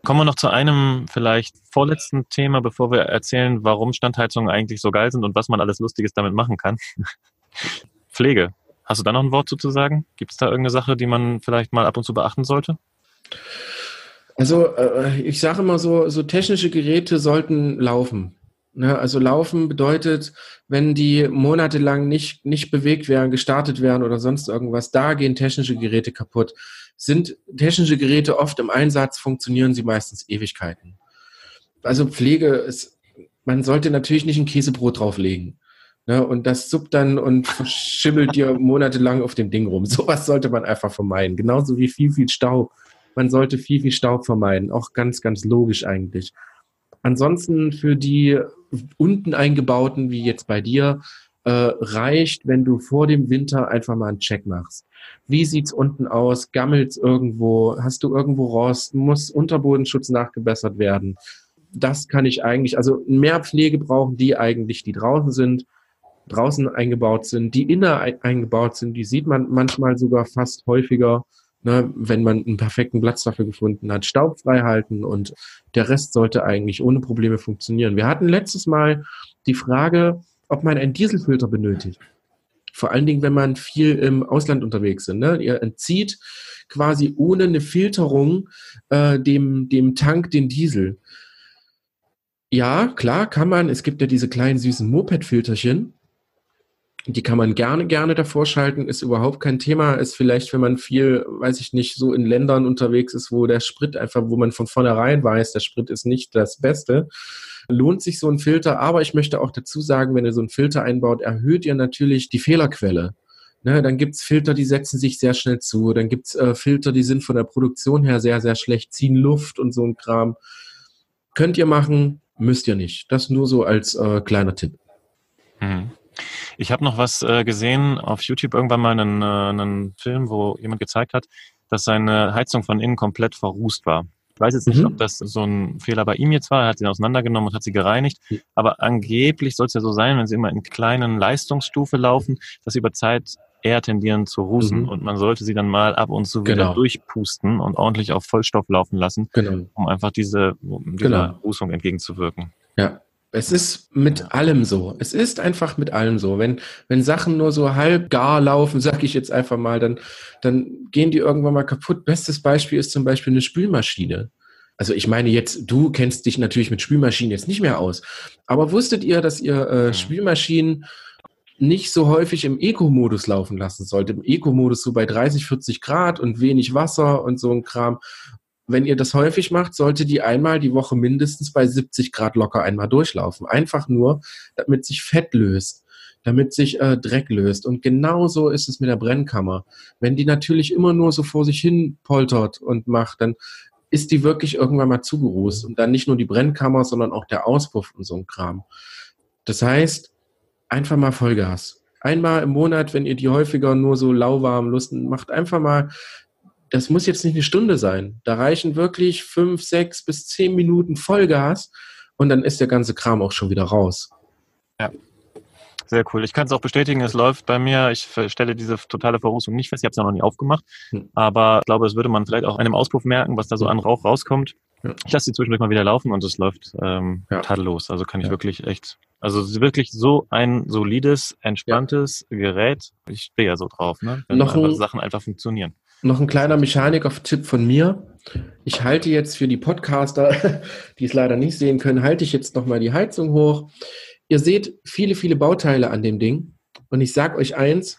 Kommen wir noch zu einem vielleicht vorletzten Thema, bevor wir erzählen, warum Standheizungen eigentlich so geil sind und was man alles Lustiges damit machen kann. Pflege. Hast du da noch ein Wort zu sagen? Gibt es da irgendeine Sache, die man vielleicht mal ab und zu beachten sollte? Also äh, ich sage immer so, so technische Geräte sollten laufen. Ne? Also laufen bedeutet, wenn die monatelang nicht, nicht bewegt werden, gestartet werden oder sonst irgendwas, da gehen technische Geräte kaputt. Sind technische Geräte oft im Einsatz, funktionieren sie meistens Ewigkeiten. Also Pflege ist, man sollte natürlich nicht ein Käsebrot drauflegen. Ne, und das suppt dann und schimmelt dir monatelang auf dem Ding rum. Sowas sollte man einfach vermeiden. Genauso wie viel, viel Staub man sollte viel, viel Staub vermeiden. Auch ganz, ganz logisch eigentlich. Ansonsten für die unten eingebauten, wie jetzt bei dir, äh, reicht, wenn du vor dem Winter einfach mal einen Check machst. Wie sieht's unten aus? Gammelt's irgendwo? Hast du irgendwo Rost? Muss Unterbodenschutz nachgebessert werden? Das kann ich eigentlich, also mehr Pflege brauchen die eigentlich, die draußen sind, draußen eingebaut sind, die inner eingebaut sind. Die sieht man manchmal sogar fast häufiger ne, wenn man einen perfekten Platz dafür gefunden hat, Staub halten und der Rest sollte eigentlich ohne Probleme funktionieren. Wir hatten letztes Mal die Frage, ob man einen Dieselfilter benötigt. Vor allen Dingen, wenn man viel im Ausland unterwegs ist. Ne? Ihr entzieht quasi ohne eine Filterung äh, dem, dem Tank den Diesel. Ja, klar, kann man. Es gibt ja diese kleinen süßen Moped-Filterchen. Die kann man gerne, gerne davor schalten, ist überhaupt kein Thema. Ist vielleicht, wenn man viel, weiß ich nicht, so in Ländern unterwegs ist, wo der Sprit einfach, wo man von vornherein weiß, der Sprit ist nicht das Beste, lohnt sich so ein Filter. Aber ich möchte auch dazu sagen, wenn ihr so einen Filter einbaut, erhöht ihr natürlich die Fehlerquelle. Ne, dann gibt's Filter, die setzen sich sehr schnell zu. Dann gibt's äh, Filter, die sind von der Produktion her sehr, sehr schlecht, ziehen Luft und so ein Kram. Könnt ihr machen, müsst ihr nicht. Das nur so als äh, kleiner Tipp. Mhm. Ich habe noch was äh, gesehen auf YouTube irgendwann mal einen, äh, einen Film, wo jemand gezeigt hat, dass seine Heizung von innen komplett verrußt war. Ich weiß jetzt nicht, Mhm. ob das so ein Fehler bei ihm jetzt war. Er hat sie auseinandergenommen und hat sie gereinigt. Aber angeblich soll es ja so sein, wenn sie immer in kleinen Leistungsstufe laufen, dass sie über Zeit eher tendieren zu rußen. Mhm. Und man sollte sie dann mal ab und zu wieder Genau. durchpusten und ordentlich auf Vollstoff laufen lassen, Genau. um einfach diese, dieser Genau. Rußung entgegenzuwirken. Ja. Es ist mit Ja. allem so. Es ist einfach mit allem so. Wenn, wenn Sachen nur so halb gar laufen, sag ich jetzt einfach mal, dann, dann gehen die irgendwann mal kaputt. Bestes Beispiel ist zum Beispiel eine Spülmaschine. Also ich meine jetzt, du kennst dich natürlich mit Spülmaschinen jetzt nicht mehr aus. Aber wusstet ihr, dass ihr äh. Spülmaschinen nicht so häufig im Eco-Modus laufen lassen sollt? Im Eco-Modus so bei 30, 40 Grad und wenig Wasser und so ein Kram. Wenn ihr das häufig macht, sollte die einmal die Woche mindestens bei 70 Grad locker einmal durchlaufen. Einfach nur, damit sich Fett löst, damit sich äh, Dreck löst. Und genauso ist es mit der Brennkammer. Wenn die natürlich immer nur so vor sich hin poltert und macht, dann ist die wirklich irgendwann mal zugerußt. Und dann nicht nur die Brennkammer, sondern auch der Auspuff und so ein Kram. Das heißt, einfach mal Vollgas. Einmal im Monat, wenn ihr die häufiger nur so lauwarm lusten, macht einfach mal das muss jetzt nicht eine Stunde sein. Da reichen wirklich fünf, sechs bis zehn Minuten Vollgas und dann ist der ganze Kram auch schon wieder raus. Sehr cool. Ich kann es auch bestätigen, es läuft bei mir. Ich stelle diese totale Verrußung nicht fest. Ich habe es ja noch nie aufgemacht. Hm. Aber ich glaube, das würde man vielleicht auch an dem Auspuff merken, was da so an Rauch rauskommt. Ja. Ich lasse die zwischendurch mal wieder laufen und es läuft ähm, Ja. tadellos. Also kann ich Ja. wirklich echt, also es wirklich so ein solides, entspanntes Gerät. Ich stehe ja so drauf, ne? Wenn Noch einfach ein- Sachen einfach funktionieren. Noch ein kleiner Mechaniker-Tipp von mir. Ich halte jetzt für die Podcaster, die es leider nicht sehen können, halte ich jetzt nochmal die Heizung hoch. Ihr seht viele, viele Bauteile an dem Ding. Und ich sage euch eins,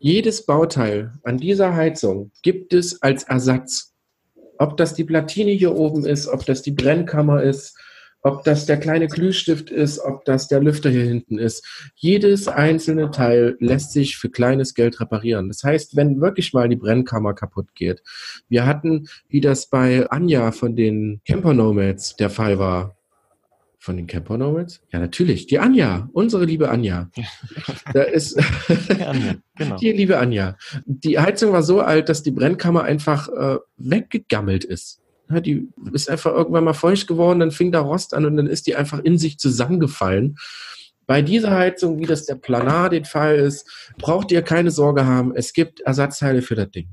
jedes Bauteil an dieser Heizung gibt es als Ersatz. Ob das die Platine hier oben ist, ob das die Brennkammer ist, ob das der kleine Glühstift ist, ob das der Lüfter hier hinten ist. Jedes einzelne Teil lässt sich für kleines Geld reparieren. Das heißt, wenn wirklich mal die Brennkammer kaputt geht. Wir hatten, wie das bei Anja von den Camper Nomads der Fall war. Von den Camper Nomads? Ja, natürlich. Die Anja, unsere liebe Anja. Da ist, Ja, Anja, genau. die liebe Anja. Die Heizung war so alt, dass die Brennkammer einfach äh, weggegammelt ist. Die ist einfach irgendwann mal feucht geworden, dann fing da Rost an und dann ist die einfach in sich zusammengefallen. Bei dieser Heizung, wie das der Planar den Fall ist, braucht ihr keine Sorge haben. Es gibt Ersatzteile für das Ding.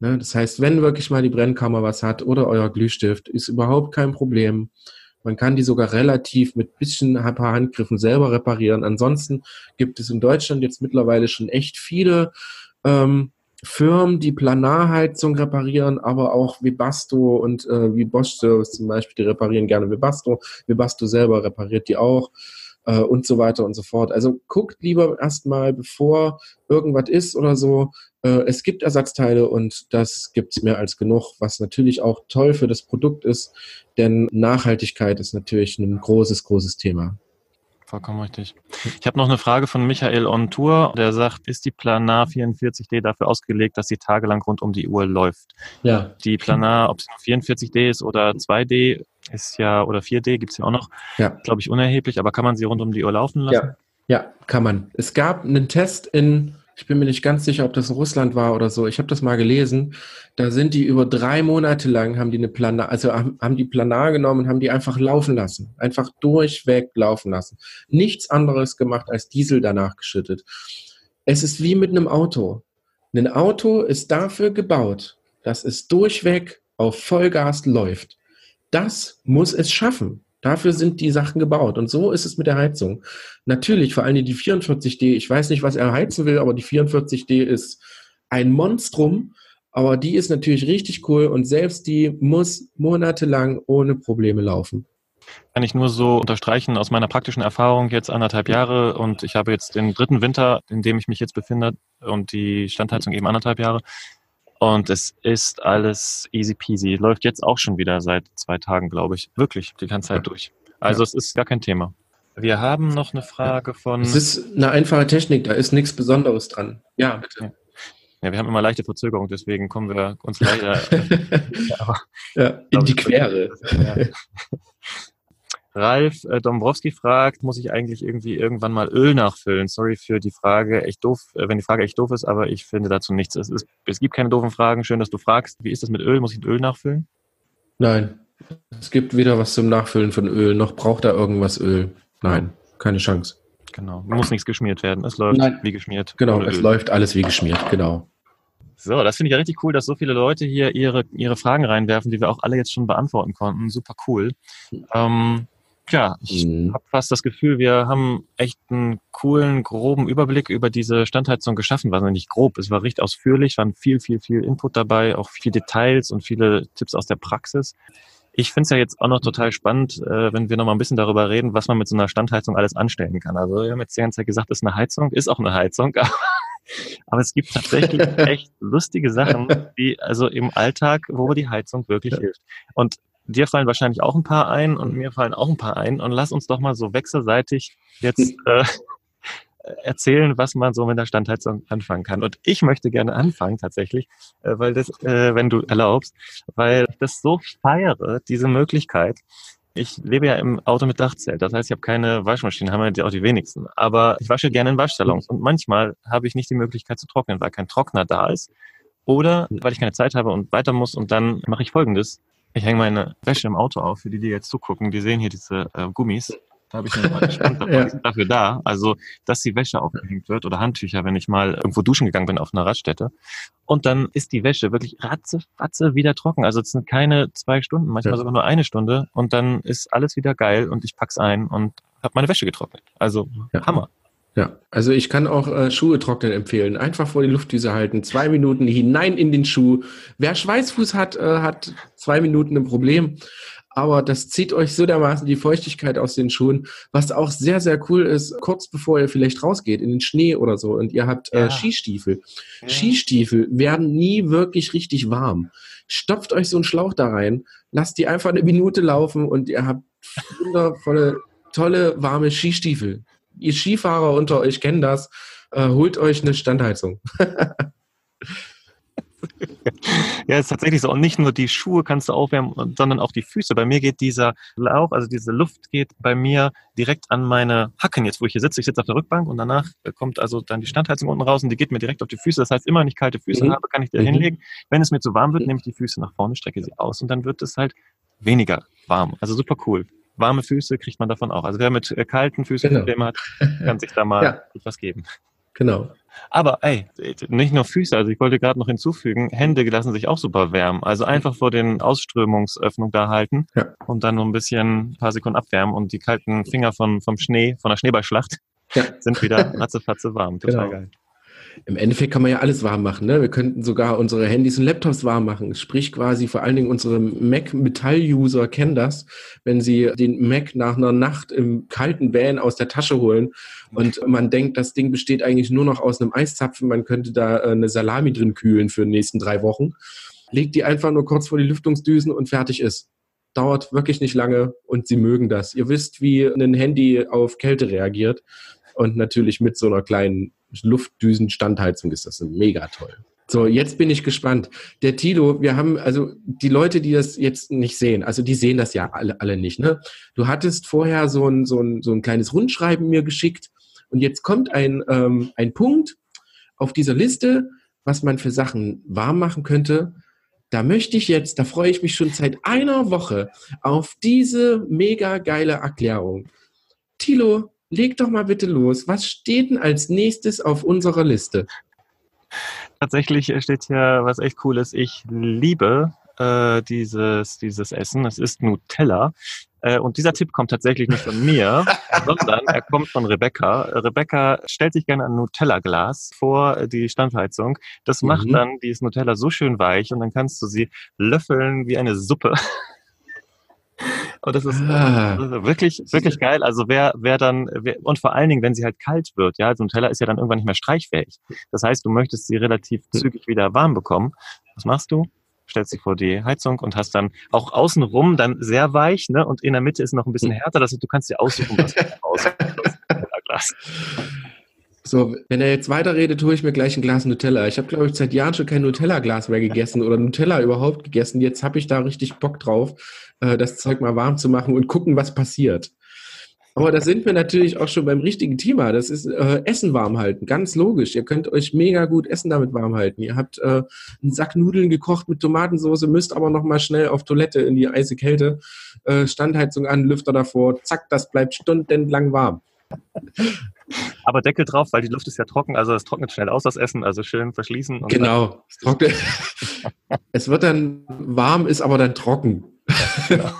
Ne, das heißt, wenn wirklich mal die Brennkammer was hat oder euer Glühstift, ist überhaupt kein Problem. Man kann die sogar relativ mit bisschen ein paar Handgriffen selber reparieren. Ansonsten gibt es in Deutschland jetzt mittlerweile schon echt viele ähm, Firmen, die Planarheizung reparieren, aber auch Webasto und äh, wie Bosch Service zum Beispiel, die reparieren gerne Webasto. Webasto selber repariert die auch äh, und so weiter und so fort. Also guckt lieber erstmal, bevor irgendwas ist oder so. Äh, es gibt Ersatzteile und das gibt's mehr als genug, was natürlich auch toll für das Produkt ist, denn Nachhaltigkeit ist natürlich ein großes, großes Thema. Vollkommen richtig. Ich habe noch eine Frage von Michael on Tour. Der sagt, ist die Planar 44D dafür ausgelegt, dass sie tagelang rund um die Uhr läuft? Ja, Die Planar, ob es nur 44D ist oder 2D, ist ja, oder 4D gibt's ja auch noch, ja. glaube ich, unerheblich, aber kann man sie rund um die Uhr laufen lassen? Ja, ja, kann man. Es gab einen Test in, ich bin mir nicht ganz sicher, ob das in Russland war oder so. Ich habe das mal gelesen. Da sind die über drei Monate lang, haben die eine Planar, also haben, die Planar genommen und haben die einfach laufen lassen. Einfach durchweg laufen lassen. Nichts anderes gemacht als Diesel danach geschüttet. Es ist wie mit einem Auto. Ein Auto ist dafür gebaut, dass es durchweg auf Vollgas läuft. Das muss es schaffen. Dafür sind die Sachen gebaut. Und so ist es mit der Heizung. Natürlich, vor allem die 44D. Ich weiß nicht, was er heizen will, aber die 44D ist ein Monstrum. Aber die ist natürlich richtig cool und selbst die muss monatelang ohne Probleme laufen. Kann ich nur so unterstreichen aus meiner praktischen Erfahrung jetzt anderthalb Jahre und ich habe jetzt den dritten Winter, in dem ich mich jetzt befinde und die Standheizung eben anderthalb Jahre. Und es ist alles easy peasy. Läuft jetzt auch schon wieder seit zwei Tagen, glaube ich. Wirklich, die ganze Zeit durch. Also Ja. es ist gar kein Thema. Wir haben noch eine Frage von. Es ist eine einfache Technik, da ist nichts Besonderes dran. Ja, bitte. Ja, wir haben immer leichte Verzögerung, deswegen kommen wir uns leider aber, ja, in die Quere. Ja. Ralf äh, Dombrowski fragt, muss ich eigentlich irgendwie irgendwann mal Öl nachfüllen? Sorry für die Frage, echt doof, äh, wenn die Frage echt doof ist, aber ich finde dazu nichts. Es, ist, es gibt keine doofen Fragen. Schön, dass du fragst. Wie ist das mit Öl? Muss ich Öl nachfüllen? Nein, Es gibt weder was zum Nachfüllen von Öl, noch braucht er irgendwas Öl. Nein, keine Chance. Genau. Muss nichts geschmiert werden. Es läuft Nein. wie geschmiert. Genau, es Öl. läuft alles wie geschmiert, genau. So, das finde ich ja richtig cool, dass so viele Leute hier ihre, ihre Fragen reinwerfen, die wir auch alle jetzt schon beantworten konnten. Super cool. Ähm, ja, ich Mhm. habe fast das Gefühl, wir haben echt einen coolen, groben Überblick über diese Standheizung geschaffen. War nicht grob, es war richtig ausführlich, waren viel, viel, viel Input dabei, auch viele Details und viele Tipps aus der Praxis. Ich finde es ja jetzt auch noch total spannend, äh, wenn wir noch mal ein bisschen darüber reden, was man mit so einer Standheizung alles anstellen kann. Also wir haben jetzt die ganze Zeit gesagt, das ist eine Heizung, ist auch eine Heizung, aber, aber es gibt tatsächlich echt lustige Sachen, die also im Alltag, wo die Heizung wirklich Ja. hilft. Und dir fallen wahrscheinlich auch ein paar ein und mir fallen auch ein paar ein. Und lass uns doch mal so wechselseitig jetzt äh, erzählen, was man so mit der Standheizung anfangen kann. Und ich möchte gerne anfangen tatsächlich, äh, weil das, äh, wenn du erlaubst, weil ich das so feiere, diese Möglichkeit. Ich lebe ja im Auto mit Dachzelt. Das heißt, ich habe keine Waschmaschine, haben ja auch die wenigsten. Aber ich wasche gerne in Waschsalons. Und manchmal habe ich nicht die Möglichkeit zu trocknen, weil kein Trockner da ist. Oder weil ich keine Zeit habe und weiter muss. Und dann mache ich folgendes. Ich hänge meine Wäsche im Auto auf. Für die, die jetzt zugucken, die sehen hier diese äh, Gummis. Da habe ich mir mal gespannt, Ja. dafür da. Also, dass die Wäsche aufgehängt wird oder Handtücher, wenn ich mal irgendwo duschen gegangen bin auf einer Radstätte. Und dann ist die Wäsche wirklich ratze, wieder trocken. Also es sind keine zwei Stunden, manchmal Ja. sogar nur eine Stunde. Und dann ist alles wieder geil und ich pack's ein und habe meine Wäsche getrocknet. Also Ja. Hammer. Ja, also ich kann auch äh, Schuhe trocknen empfehlen. Einfach vor die Luftdüse halten, zwei Minuten hinein in den Schuh. Wer Schweißfuß hat, äh, hat zwei Minuten ein Problem. Aber das zieht euch so dermaßen die Feuchtigkeit aus den Schuhen. Was auch sehr, sehr cool ist, kurz bevor ihr vielleicht rausgeht in den Schnee oder so und ihr habt äh, Ja. Skistiefel. Skistiefel werden nie wirklich richtig warm. Stopft euch so einen Schlauch da rein, lasst die einfach eine Minute laufen und ihr habt wundervolle, tolle, warme Skistiefel. Ihr Skifahrer unter euch kennen das. Äh, holt euch eine Standheizung. Ja, ist tatsächlich so. Und nicht nur die Schuhe kannst du aufwärmen, sondern auch die Füße. Bei mir geht dieser Lauch, also diese Luft geht bei mir direkt an meine Hacken jetzt, wo ich hier sitze. Ich sitze auf der Rückbank und danach kommt also dann die Standheizung unten raus und die geht mir direkt auf die Füße. Das heißt, immer wenn ich kalte Füße Mhm. habe, kann ich die Mhm. hinlegen. Wenn es mir zu warm wird, nehme ich die Füße nach vorne, strecke sie aus und dann wird es halt weniger warm. Also super cool. Warme Füße kriegt man davon auch. Also wer mit äh, kalten Füßen Genau. Probleme hat, kann sich da mal Ja. etwas geben. Genau. Aber ey, nicht nur Füße, also ich wollte gerade noch hinzufügen, Hände lassen sich auch super wärmen. Also einfach vor den Ausströmungsöffnung da halten Ja. und dann nur ein bisschen ein paar Sekunden abwärmen und die kalten Finger von, vom Schnee, von der Schneeballschlacht Ja. sind wieder ratzefatze warm. Total Genau. geil. Im Endeffekt kann man ja alles warm machen. Ne? Wir könnten sogar unsere Handys und Laptops warm machen. Sprich quasi vor allen Dingen unsere Mac-Metall-User kennen das, wenn sie den Mac nach einer Nacht im kalten Van aus der Tasche holen und man denkt, das Ding besteht eigentlich nur noch aus einem Eiszapfen. Man könnte da äh, eine Salami drin kühlen für die nächsten drei Wochen. Legt die einfach nur kurz vor die Lüftungsdüsen und fertig ist. Dauert wirklich nicht lange und sie mögen das. Ihr wisst, wie ein Handy auf Kälte reagiert. Und natürlich mit so einer kleinen Luftdüsen-Standheizung ist das mega toll. So, jetzt bin ich gespannt. Der Tilo, wir haben, also die Leute, die das jetzt nicht sehen, also die sehen das ja alle, alle nicht, ne? Du hattest vorher so ein, so, ein, so ein kleines Rundschreiben mir geschickt und jetzt kommt ein, ähm, ein Punkt auf dieser Liste, was man für Sachen warm machen könnte. Da möchte ich jetzt, da freue ich mich schon seit einer Woche auf diese mega geile Erklärung. Tilo, leg doch mal bitte los. Was steht denn als nächstes auf unserer Liste? Tatsächlich steht hier was echt Cooles. Ich liebe äh, dieses, dieses Essen. Es ist Nutella. Äh, und dieser Tipp kommt tatsächlich nicht von mir, sondern er kommt von Rebecca. Rebecca stellt sich gerne ein Nutella-Glas vor die Standheizung. Das macht Mhm. dann dieses Nutella so schön weich und dann kannst du sie löffeln wie eine Suppe. Und das ist Ah. wirklich, wirklich geil. Also wer, wer dann, wer, und vor allen Dingen, wenn sie halt kalt wird, ja, so ein Teller ist ja dann irgendwann nicht mehr streichfähig. Das heißt, du möchtest sie relativ Hm. zügig wieder warm bekommen. Was machst du? Stellst sie vor die Heizung und hast dann auch außenrum dann sehr weich, ne? Und in der Mitte ist noch ein bisschen Hm. härter. Das heißt, du kannst dir aussuchen, was du raus. So, wenn er jetzt weiterredet, tue ich mir gleich ein Glas Nutella. Ich habe, glaube ich, seit Jahren schon kein Nutella-Glas mehr gegessen oder Nutella überhaupt gegessen. Jetzt habe ich da richtig Bock drauf, äh, das Zeug mal warm zu machen und gucken, was passiert. Aber da sind wir natürlich auch schon beim richtigen Thema. Das ist äh, Essen warm halten. Ganz logisch. Ihr könnt euch mega gut Essen damit warm halten. Ihr habt äh, einen Sack Nudeln gekocht mit Tomatensauce, müsst aber noch mal schnell auf Toilette in die eise Kälte. Äh, Standheizung an, Lüfter davor. Zack, das bleibt stundenlang warm. Aber Deckel drauf, weil die Luft ist ja trocken, also es trocknet schnell aus, das Essen, also schön verschließen. genau. es wird dann warm, ist aber dann trocken. Ja, genau.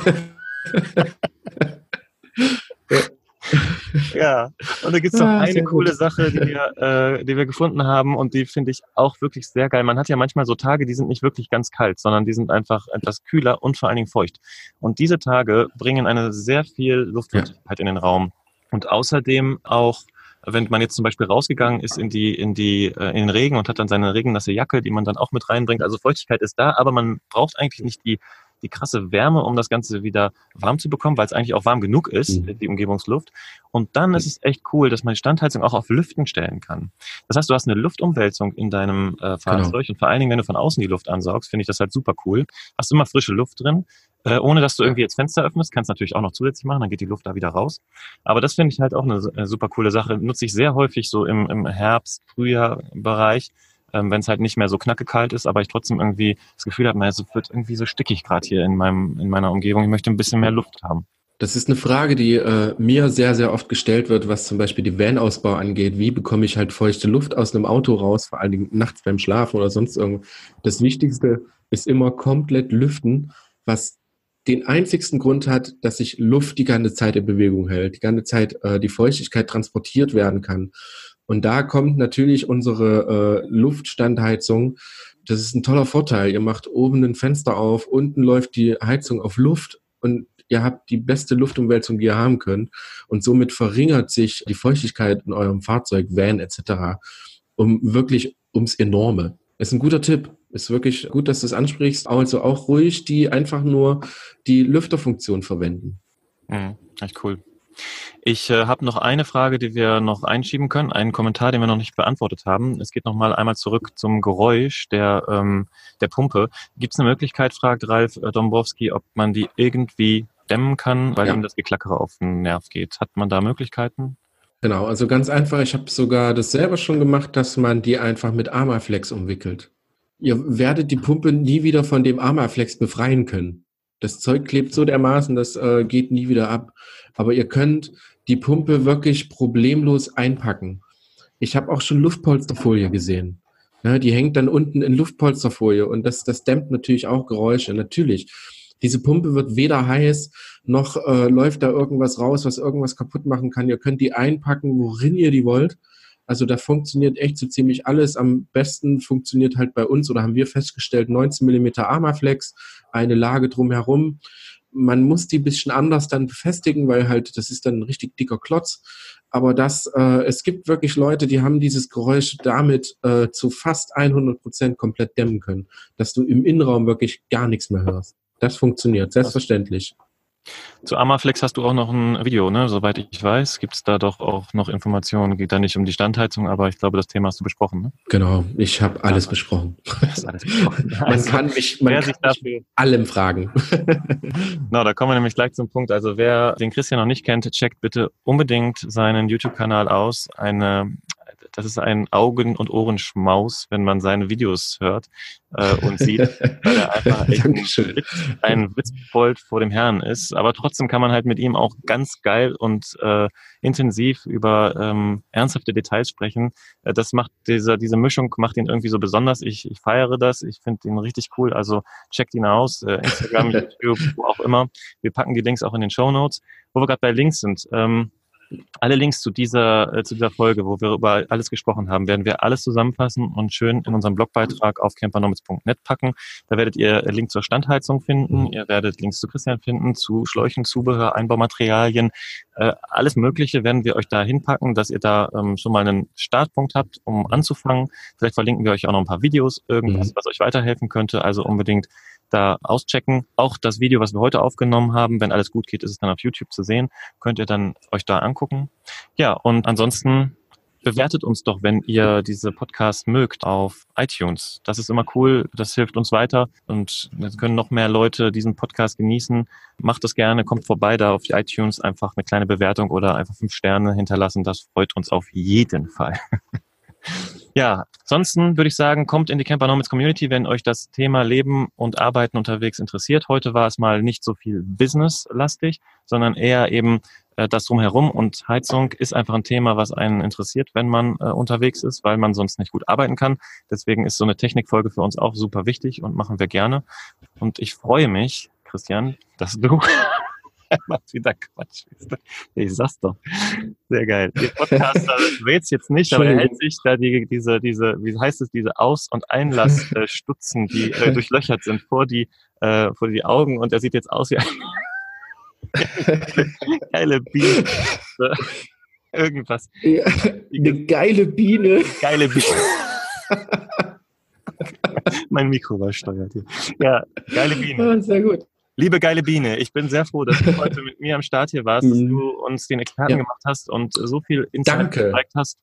ja, und da gibt es noch ah, eine coole gut. Sache, die wir, äh, die wir gefunden haben und die finde ich auch wirklich sehr geil. Man hat ja manchmal so Tage, die sind nicht wirklich ganz kalt, sondern die sind einfach etwas kühler und vor allen Dingen feucht. Und diese Tage bringen eine sehr viel Luftfeuchtigkeit ja. in den Raum. Und außerdem auch wenn man jetzt zum Beispiel rausgegangen ist in die in die äh, in den Regen und hat dann seine regennasse Jacke, die man dann auch mit reinbringt. Also Feuchtigkeit ist da, aber man braucht eigentlich nicht die die krasse Wärme, um das Ganze wieder warm zu bekommen, weil es eigentlich auch warm genug ist, mhm. die Umgebungsluft. Und dann ist es echt cool, dass man die Standheizung auch auf Lüften stellen kann. Das heißt, du hast eine Luftumwälzung in deinem äh, Fahrzeug genau. und vor allen Dingen, wenn du von außen die Luft ansaugst, finde ich das halt super cool. Hast immer frische Luft drin, äh, ohne dass du irgendwie jetzt Fenster öffnest, kannst natürlich auch noch zusätzlich machen, dann geht die Luft da wieder raus. Aber das finde ich halt auch eine, eine, super coole Sache. Nutze ich sehr häufig so im, im Herbst, Frühjahr-Bereich, ähm, wenn es halt nicht mehr so knackekalt ist, aber ich trotzdem irgendwie das Gefühl habe, es wird irgendwie so stickig gerade hier in meinem in meiner Umgebung. Ich möchte ein bisschen mehr Luft haben. Das ist eine Frage, die äh, mir sehr, sehr oft gestellt wird, was zum Beispiel die Van-Ausbau angeht. Wie bekomme ich halt feuchte Luft aus einem Auto raus, vor allen Dingen nachts beim Schlafen oder sonst irgendwo. Das Wichtigste ist immer komplett lüften, was den einzigsten Grund hat, dass sich Luft die ganze Zeit in Bewegung hält, die ganze Zeit äh, die Feuchtigkeit transportiert werden kann. Und da kommt natürlich unsere äh, Luftstandheizung. Das ist ein toller Vorteil. Ihr macht oben ein Fenster auf, unten läuft die Heizung auf Luft und ihr habt die beste Luftumwälzung, die ihr haben könnt. Und somit verringert sich die Feuchtigkeit in eurem Fahrzeug, Van etc. um wirklich ums Enorme. Ist ein guter Tipp. Ist wirklich gut, dass du es ansprichst. Also auch ruhig die einfach nur die Lüfterfunktion verwenden. Mhm, echt cool. Ich äh, habe noch eine Frage, die wir noch einschieben können, einen Kommentar, den wir noch nicht beantwortet haben. Es geht nochmal einmal zurück zum Geräusch der, ähm, der Pumpe. Gibt es eine Möglichkeit, fragt Ralf äh, Dombrowski, ob man die irgendwie dämmen kann, weil ja. ihm das Geklackere auf den Nerv geht? Hat man da Möglichkeiten? Genau, also ganz einfach. Ich habe sogar das selber schon gemacht, dass man die einfach mit Armaflex umwickelt. Ihr werdet die Pumpe nie wieder von dem Armaflex befreien können. Das Zeug klebt so dermaßen, das äh, geht nie wieder ab. Aber ihr könnt die Pumpe wirklich problemlos einpacken. Ich habe auch schon Luftpolsterfolie gesehen. Ja, die hängt dann unten in Luftpolsterfolie und das, das dämmt natürlich auch Geräusche. Natürlich. Diese Pumpe wird weder heiß, noch äh, läuft da irgendwas raus, was irgendwas kaputt machen kann. Ihr könnt die einpacken, worin ihr die wollt. Also da funktioniert echt so ziemlich alles. Am besten funktioniert halt bei uns oder haben wir festgestellt 19 mm Armaflex, eine Lage drumherum. Man muss die ein bisschen anders dann befestigen, weil halt das ist dann ein richtig dicker Klotz. Aber das, äh, es gibt wirklich Leute, die haben dieses Geräusch damit äh, zu fast 100 Prozent komplett dämmen können, dass du im Innenraum wirklich gar nichts mehr hörst. Das funktioniert, selbstverständlich. Zu Amaflex hast du auch noch ein Video, ne? Soweit ich weiß, gibt es da doch auch noch Informationen. Geht da nicht um die Standheizung, aber ich glaube, das Thema hast du besprochen, ne? Genau, ich habe alles ja. besprochen. Alles besprochen. man also, kann mich, man kann mich mich allem fragen. genau, da kommen wir nämlich gleich zum Punkt. Also wer den Christian noch nicht kennt, checkt bitte unbedingt seinen YouTube-Kanal aus. Eine das ist ein Augen- und Ohrenschmaus, wenn man seine Videos hört äh, und sieht, weil er einfach echt ein, Witz, ein Witzbold vor dem Herrn ist. Aber trotzdem kann man halt mit ihm auch ganz geil und äh, intensiv über ähm, ernsthafte Details sprechen. Äh, das macht diese, diese Mischung macht ihn irgendwie so besonders. Ich, ich feiere das. Ich finde ihn richtig cool. Also checkt ihn aus. Äh, Instagram, YouTube, wo auch immer. Wir packen die Links auch in den Show Notes. Wo wir gerade bei Links sind. Ähm, alle Links zu dieser, äh, zu dieser Folge, wo wir über alles gesprochen haben, werden wir alles zusammenfassen und schön in unserem Blogbeitrag auf campernomics.net packen. Da werdet ihr Link zur Standheizung finden, ihr werdet Links zu Christian finden, zu Schläuchen, Zubehör, Einbaumaterialien, äh, alles Mögliche werden wir euch da hinpacken, dass ihr da ähm, schon mal einen Startpunkt habt, um anzufangen. Vielleicht verlinken wir euch auch noch ein paar Videos, irgendwas, mhm. was euch weiterhelfen könnte. Also unbedingt da auschecken. Auch das Video, was wir heute aufgenommen haben, wenn alles gut geht, ist es dann auf YouTube zu sehen. Könnt ihr dann euch da angucken. Ja, und ansonsten bewertet uns doch, wenn ihr diese Podcasts mögt, auf iTunes. Das ist immer cool, das hilft uns weiter und jetzt können noch mehr Leute diesen Podcast genießen. Macht das gerne, kommt vorbei da auf die iTunes, einfach eine kleine Bewertung oder einfach fünf Sterne hinterlassen. Das freut uns auf jeden Fall. Ja, ansonsten würde ich sagen, kommt in die Camper Nomads Community, wenn euch das Thema Leben und Arbeiten unterwegs interessiert. Heute war es mal nicht so viel Business-lastig, sondern eher eben das drumherum und Heizung ist einfach ein Thema, was einen interessiert, wenn man äh, unterwegs ist, weil man sonst nicht gut arbeiten kann. Deswegen ist so eine Technikfolge für uns auch super wichtig und machen wir gerne. Und ich freue mich, Christian, dass du macht wieder Quatsch. Ich sag's doch. Sehr geil. Der Podcaster wählt's jetzt nicht, aber er hält sich da die, diese, diese, wie heißt es, diese Aus- und Einlassstutzen, die äh, durchlöchert sind, vor die, äh, vor die Augen und er sieht jetzt aus wie ein geile Biene. Irgendwas. Ja, eine geile Biene. Geile Biene. mein Mikro war steuert hier. Ja, geile Biene. Ah, sehr gut. Liebe geile Biene, ich bin sehr froh, dass du heute mit mir am Start hier warst, dass mhm. du uns den Experten ja. gemacht hast und so viel Insight gezeigt hast.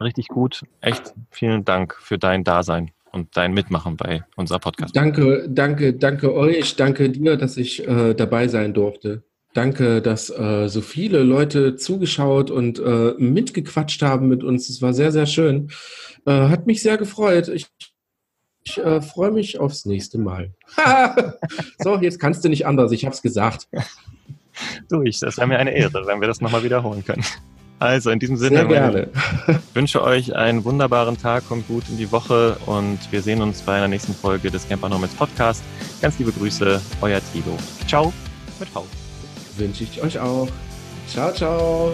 Richtig gut. Echt vielen Dank für dein Dasein und dein Mitmachen bei unserer Podcast. Danke, danke, danke euch. Danke dir, dass ich äh, dabei sein durfte. Danke, dass äh, so viele Leute zugeschaut und äh, mitgequatscht haben mit uns. Es war sehr, sehr schön. Äh, hat mich sehr gefreut. Ich ich äh, freue mich aufs nächste Mal. so, jetzt kannst du nicht anders. Ich habe es gesagt. Du, ich, das wäre mir eine Ehre, wenn wir das nochmal wiederholen können. Also in diesem Sinne, Sehr gerne. ich wünsche euch einen wunderbaren Tag und gut in die Woche und wir sehen uns bei einer nächsten Folge des Camper Nomads Podcast. Ganz liebe Grüße, euer Tilo. Ciao mit V. Wünsche ich euch auch. Ciao, ciao.